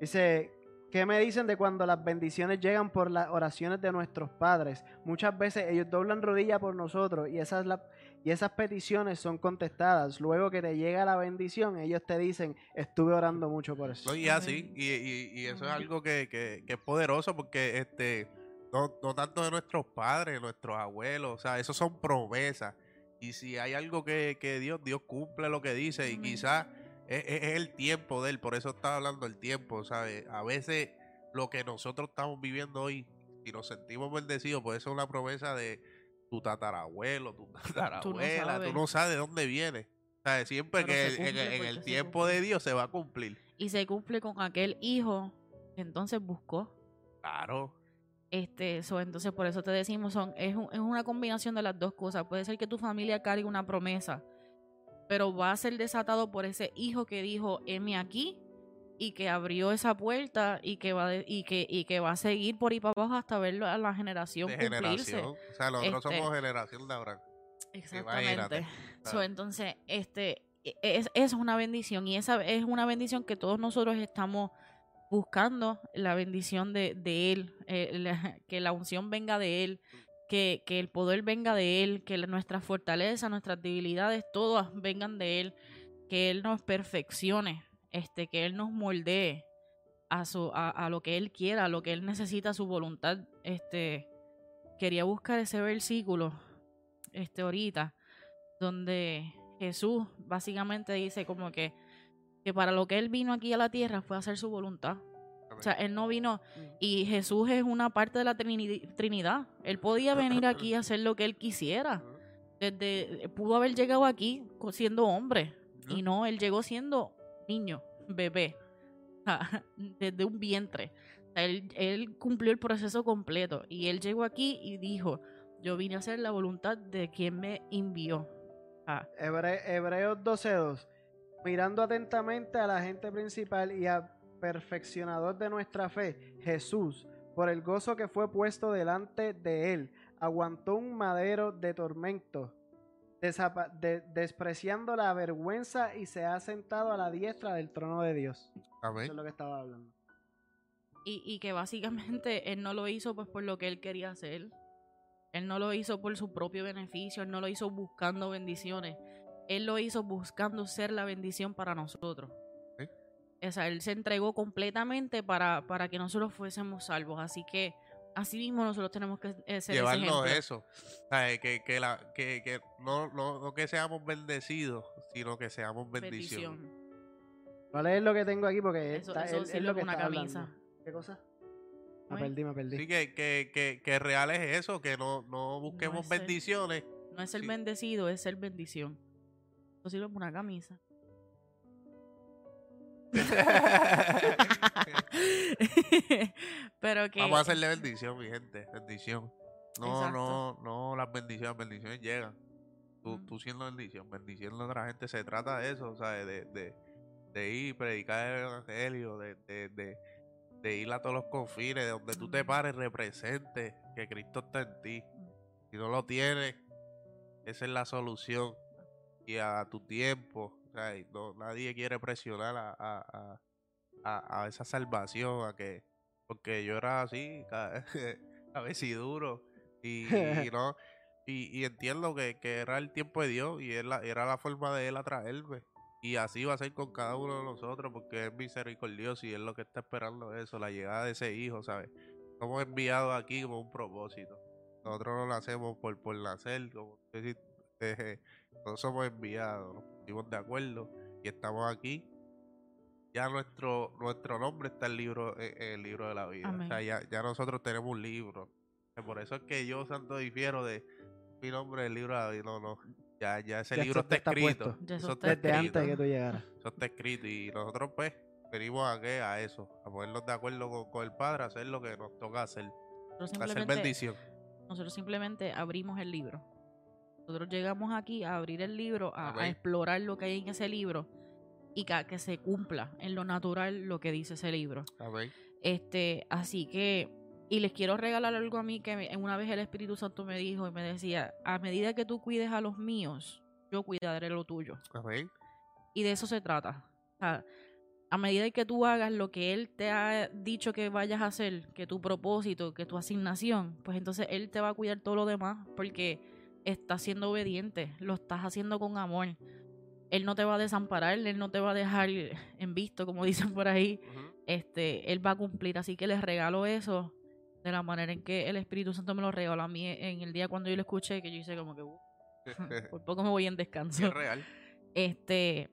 Dice, ¿Qué me dicen de cuando las bendiciones llegan por las oraciones de nuestros padres? Muchas veces ellos doblan rodilla por nosotros y esas, la- y esas peticiones son contestadas. Luego que te llega la bendición, ellos te dicen, estuve orando mucho por eso. No, y así, y, y- y eso es algo que, que- que es poderoso porque este no, no tanto de nuestros padres, nuestros abuelos, o sea, eso son promesas. Y si hay algo que, que Dios, Dios cumple lo que dice, y quizás es, es- es el tiempo de él, por eso estaba hablando del tiempo, ¿sabes? A veces lo que nosotros estamos viviendo hoy, si nos sentimos bendecidos, puede ser una promesa de tu tatarabuelo, tu tatarabuela, tú no sabes de dónde viene. ¿Sabes? Siempre Pero que en- el se tiempo de Dios se va a cumplir. Y se cumple con aquel hijo que entonces buscó. Claro. Este, so, entonces por eso te decimos, son, es, un- es una combinación de las dos cosas. Puede ser que tu familia cargue una promesa, pero va a ser desatado por ese hijo que dijo, heme aquí, y que abrió esa puerta y que va de- y que y que va a seguir por ahí para abajo hasta verlo a la generación de cumplirse. generación. O sea, nosotros Este- somos generación de Abraham. Exactamente. So, entonces, este e- es, es una bendición y esa es una bendición que todos nosotros estamos buscando la bendición de, de él, eh, la- que la unción venga de él, que, que el poder venga de él, que nuestras fortalezas, nuestras debilidades, todas vengan de él, que él nos perfeccione, este, que él nos moldee a su, a, a lo que él quiera, a lo que él necesita, su voluntad. Este, quería buscar ese versículo, este, ahorita, donde Jesús básicamente dice como que, que para lo que él vino aquí a la tierra fue hacer su voluntad. O sea, él no vino y Jesús es una parte de la trini- Trinidad. Él podía venir aquí a hacer lo que él quisiera. Desde pudo haber llegado aquí siendo hombre y no, él llegó siendo niño, bebé, o sea, desde un vientre. Él, él cumplió el proceso completo y él llegó aquí y dijo, yo vine a hacer la voluntad de quien me envió. Ah, Hebre- Hebreos 12.2. Mirando atentamente a la gente principal y al perfeccionador de nuestra fe, Jesús, por el gozo que fue puesto delante de él, aguantó un madero de tormento, de- despreciando la vergüenza y se ha sentado a la diestra del trono de Dios. Eso Amén. es lo que estaba hablando. y, y que básicamente él no lo hizo pues por lo que él quería hacer. Él no lo hizo por su propio beneficio, él no lo hizo buscando bendiciones. Él lo hizo buscando ser la bendición para nosotros. O sea, él se entregó completamente para, para que nosotros fuésemos salvos. Así que así mismo nosotros tenemos que eh, ser Llevarnos eso. ¿Sabes? Que, que, la, que, que no, no, no que seamos bendecidos, sino que seamos bendición. A leer lo que tengo aquí porque Eso, está, eso él- es lo que una está camisa. hablando. ¿Qué cosa? Me Ay. perdí, me perdí. Sí, que, que, que, que real es eso, que no, no busquemos es bendiciones. No es ser Sí. bendecido, es ser bendición. Eso sirve como una camisa. Pero que. Vamos a hacerle bendición, mi gente. Bendición. No, Exacto. no, no, las bendiciones, bendiciones llegan. Tú, tú siendo bendición, bendiciendo a otra gente, se trata de eso, ¿sabes? De, de, de ir, predicar el evangelio, de, de, de, de ir a todos los confines, de donde tú te pares, represente que Cristo está en ti. Si no lo tienes, esa es la solución. Y a tu tiempo, no, nadie quiere presionar a, a, a, a, esa salvación, a que, porque yo era así, ca- a ver si duro, y, y no, y, y entiendo que, que era el tiempo de Dios y era, era la forma de Él atraerme. Y así va a ser con cada uno de nosotros, porque es misericordioso y es lo que está esperando eso, la llegada de ese hijo, ¿sabes? Somos enviados aquí como un propósito. Nosotros no lo hacemos por, por nacer, como decir, eh, no somos enviados, nos pusimos de acuerdo y estamos aquí. Ya nuestro, nuestro nombre está en el libro, eh, en el libro de la vida. O sea, Amén. ya, ya nosotros tenemos un libro. Por eso es que yo, santo difiero de mi nombre del libro de la vida. No, no. Ya, ya ese Ya libro está está escrito. Ya eso está está Desde escrito. antes de que tú llegaras. Eso está escrito. Y nosotros, pues, venimos a qué? A eso. A ponernos de acuerdo con, con el Padre, a hacer lo que nos toca hacer. Nosotros Hacer bendición. nosotros simplemente abrimos el libro. Nosotros llegamos aquí a abrir el libro, a, explorar lo que hay en ese libro y que, que se cumpla en lo natural lo que dice ese libro. Este, así que, y les quiero regalar algo a mí que me- una vez el Espíritu Santo me dijo y me decía, a medida que tú cuides a los míos, yo cuidaré lo tuyo. Y de eso se trata. O sea, a medida que tú hagas lo que Él te ha dicho que vayas a hacer, que tu propósito, que tu asignación, pues entonces Él te va a cuidar todo lo demás porque estás siendo obediente, lo estás haciendo con amor. Él no te va a desamparar, Él no te va a dejar en visto, como dicen por ahí. Este, Él va a cumplir. Así que les regalo eso de la manera en que el Espíritu Santo me lo regaló a mí en el día cuando yo lo escuché, que yo hice como que, "Uh, por poco me voy en descanso. Es real. Este,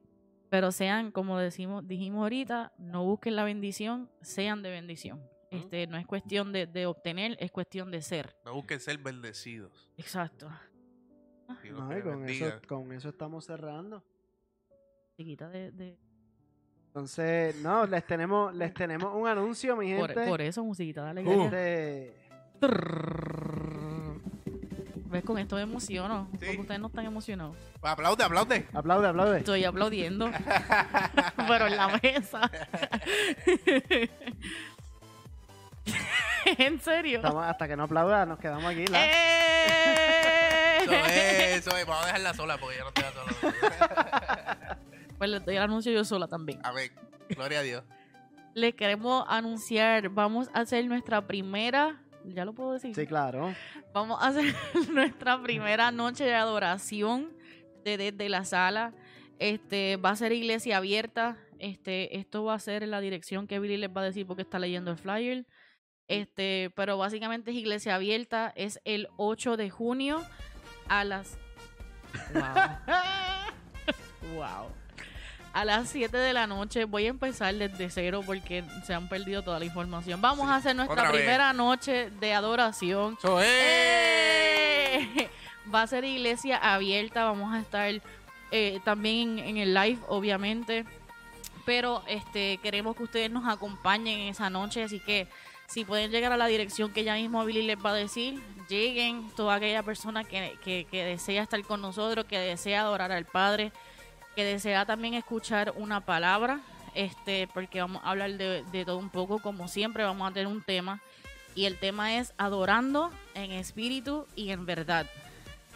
pero sean, como decimos, dijimos ahorita, no busquen la bendición, sean de bendición. Este, no es cuestión de, de obtener, es cuestión de ser. No busquen ser bendecidos. Exacto. Dios No, que y con eso, bendiga. con eso estamos cerrando. Chiquita de, de- Entonces, no, les tenemos, les tenemos un anuncio, mi por, gente. por eso, musiquita de Uh. alegría. Este, ¿Ves? Con esto me emociono. Sí. Porque ustedes no están emocionados. Aplaude, aplaude. aplaude, aplaude. Estoy aplaudiendo. pero en la mesa. ¿En serio? Estamos- hasta que no aplauda, nos quedamos aquí. la- ¡Eh! Eso es, eso es. Vamos a dejarla sola porque ya no estoy sola. Pues les doy el anuncio yo sola también. Amén. Gloria a Dios. Les queremos anunciar, vamos a hacer nuestra primera, ya lo puedo decir, Sí, claro. vamos a hacer nuestra primera noche de adoración de desde la sala. Este va a ser iglesia abierta. Este, esto va a ser en la dirección que Billy les va a decir porque está leyendo el flyer. Este, pero básicamente es iglesia abierta. Es el 8 de junio a las. Wow. wow. A las 7 de la noche voy a empezar desde cero porque se han perdido toda la información. Vamos Sí, a hacer nuestra otra vez. primera noche de adoración. Es. ¡Eh! Va a ser iglesia abierta, vamos a estar eh, también en, en el live, obviamente. Pero este queremos que ustedes nos acompañen en esa noche, así que si pueden llegar a la dirección que ya mismo Billy les va a decir, lleguen toda aquella persona que, que, que desea estar con nosotros, que desea adorar al Padre, que desea también escuchar una palabra, este, porque vamos a hablar de, de todo un poco, como siempre vamos a tener un tema y el tema es adorando en espíritu y en verdad.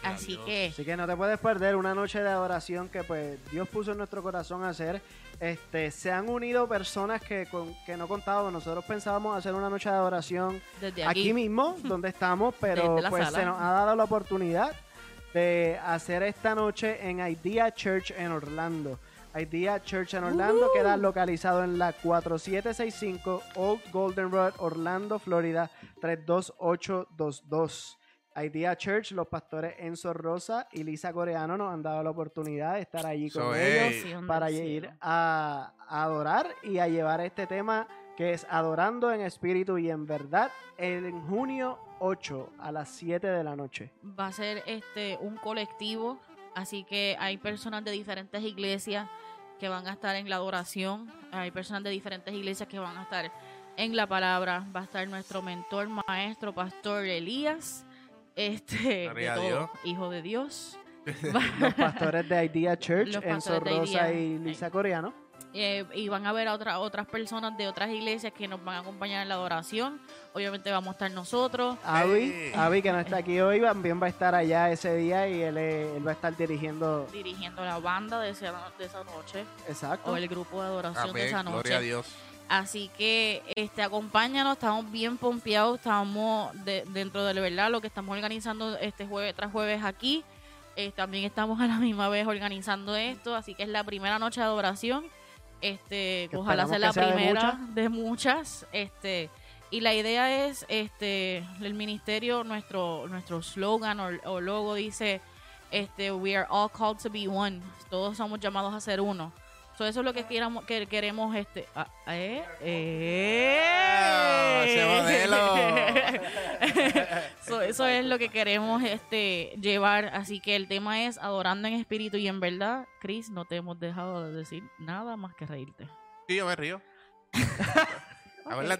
Así Dios. que Así que no te puedes perder una noche de adoración que pues Dios puso en nuestro corazón a hacer. Este, se han unido personas que, con, que no contábamos. Nosotros pensábamos hacer una noche de adoración desde aquí, aquí, mismo, donde estamos, pero pues sala. se nos ha dado la oportunidad de hacer esta noche en Idea Church en Orlando. Idea Church en Orlando queda localizado en la 4765 Old Golden Road, Orlando, Florida 32822. Idea Church, los pastores Enzo Rosa y Lisa Coreano nos han dado la oportunidad de estar allí con Eso ellos. Bendición para ir a, a adorar y a llevar este tema que es Adorando en Espíritu y en Verdad en junio 8 a las 7 de la noche. va a ser este un colectivo, así que hay personas de diferentes iglesias que van a estar en la adoración, hay personas de diferentes iglesias que van a estar en la palabra, va a estar nuestro mentor, maestro, pastor Elías, este, de todo, Dios. hijo de Dios. Los pastores de Idea Church, Los Enzo de Rosa y Lisa Coreano. Eh, y van a ver a otra- otras personas de otras iglesias que nos van a acompañar en la adoración. Obviamente vamos a estar nosotros. Avi, Hey. Avi, que no está aquí hoy, también va a estar allá ese día y él, es- él va a estar dirigiendo. dirigiendo la banda de esa, de esa noche Exacto. o el grupo de adoración de Amén. esa noche. Gloria a Dios. Así que este acompáñanos, estamos bien pompeados, estamos de- dentro de la verdad lo que estamos organizando este jueves tras jueves aquí. Eh, también estamos a la misma vez organizando esto, así que es la primera noche de adoración. Este, Que ojalá sea la de primera de muchas. Este, y la idea es, este, el ministerio, nuestro, nuestro slogan o, o logo dice, este, we are all called to be one. Todos somos llamados a ser uno. So, eso es lo que queramos, que queremos, este, ah, eh, Ah, ese eh. So, eso es lo que queremos, este, llevar. Así que el tema es adorando en espíritu y en verdad, Chris, no te hemos dejado de decir nada más que reírte. Sí, yo me río.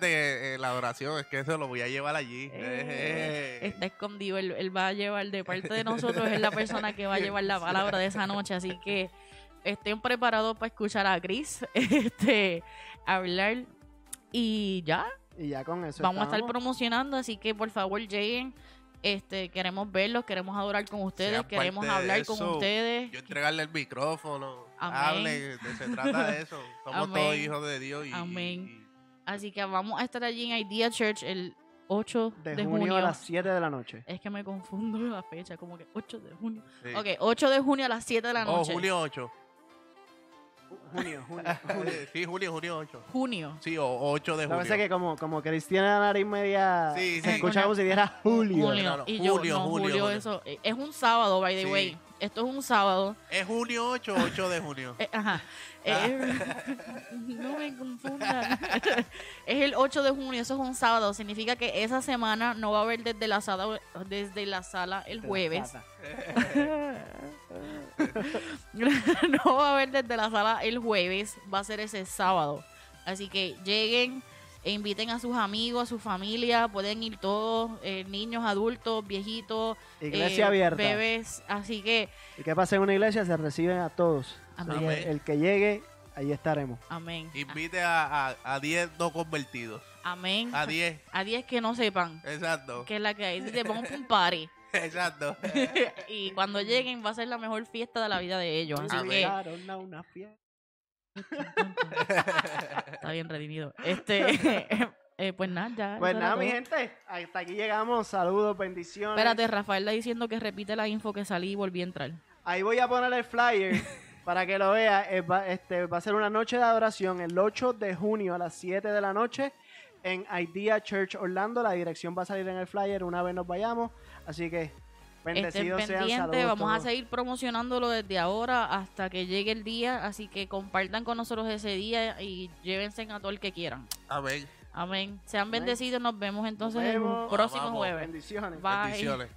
Que eh, la adoración es que eso lo voy a llevar allí. Eh, está escondido, él, él va a llevar de parte de nosotros, es la persona que va a llevar la palabra de esa noche, así que estén preparados para escuchar a Chris este, hablar y ya, Y ya con eso. vamos a estar promocionando, así que por favor lleguen, este, queremos verlos, queremos adorar con ustedes, queremos hablar con ustedes. Yo entregarle el micrófono. Amén. Hable, de- se trata de eso. Somos Amén. todos hijos de Dios y, Amén. y- Así que vamos a estar allí en Idea Church el 8 De, de, junio, junio. a las 7 de la noche. Es que me confundo la fecha, como que 8 de junio. sí. Ok, 8 de junio a las 7 de la Oh, noche. julio 8. Junio, junio, junio. sí, junio, junio 8. Junio. Sí, o 8 de junio. es que como, como Cristiana la nariz media Sí, se sí. escucha como si dijera Julio. Julio. No, no, y yo, julio, no, julio, julio, julio. eso. eh, Es un sábado, by the Sí. way. Esto es un sábado. ¿Es junio 8 o 8 de junio? Eh, ajá. Ah. Eh, no me confundan. es el 8 de junio, eso es un sábado. Significa que esa semana no va a haber desde la sala, desde la sala el jueves. no va a haber desde la sala el jueves, va a ser ese sábado. Así que lleguen e inviten a sus amigos, a su familia, pueden ir todos, eh, niños, adultos, viejitos, Iglesia eh, abierta. bebés. Así que, Y que pasa en una iglesia se reciben a todos. Amén. El que llegue, ahí estaremos. amén. Invite a, a, a 10 no convertidos. Amén. A 10. A 10 que no sepan Exacto. que es la que hay. Dice, vamos para un party. Exacto. y cuando lleguen va a ser la mejor fiesta de la vida de ellos. Así Amén. que Llegaron a una fiesta. Está bien redimido. Este, eh, pues nada, ya. Pues nada, mi gente, hasta aquí llegamos. Saludos, bendiciones. Espérate, Rafael está diciendo que repite la info que salí y volví a entrar. Ahí voy a poner el flyer para que lo vea. Va, este, va a ser una noche de adoración el 8 de junio a las 7 de la noche en Idea Church Orlando. La dirección va a salir en el flyer una vez nos vayamos. Así que bendecidos sean. pendientes, vamos a seguir promocionándolo desde ahora hasta que llegue el día, así que compartan con nosotros ese día y llévense a todo el que quieran. Amén. Amén. Sean Amén. bendecidos, nos vemos entonces Nos el vemos. próximo Vamos. jueves. Bendiciones. Bye. Bendiciones.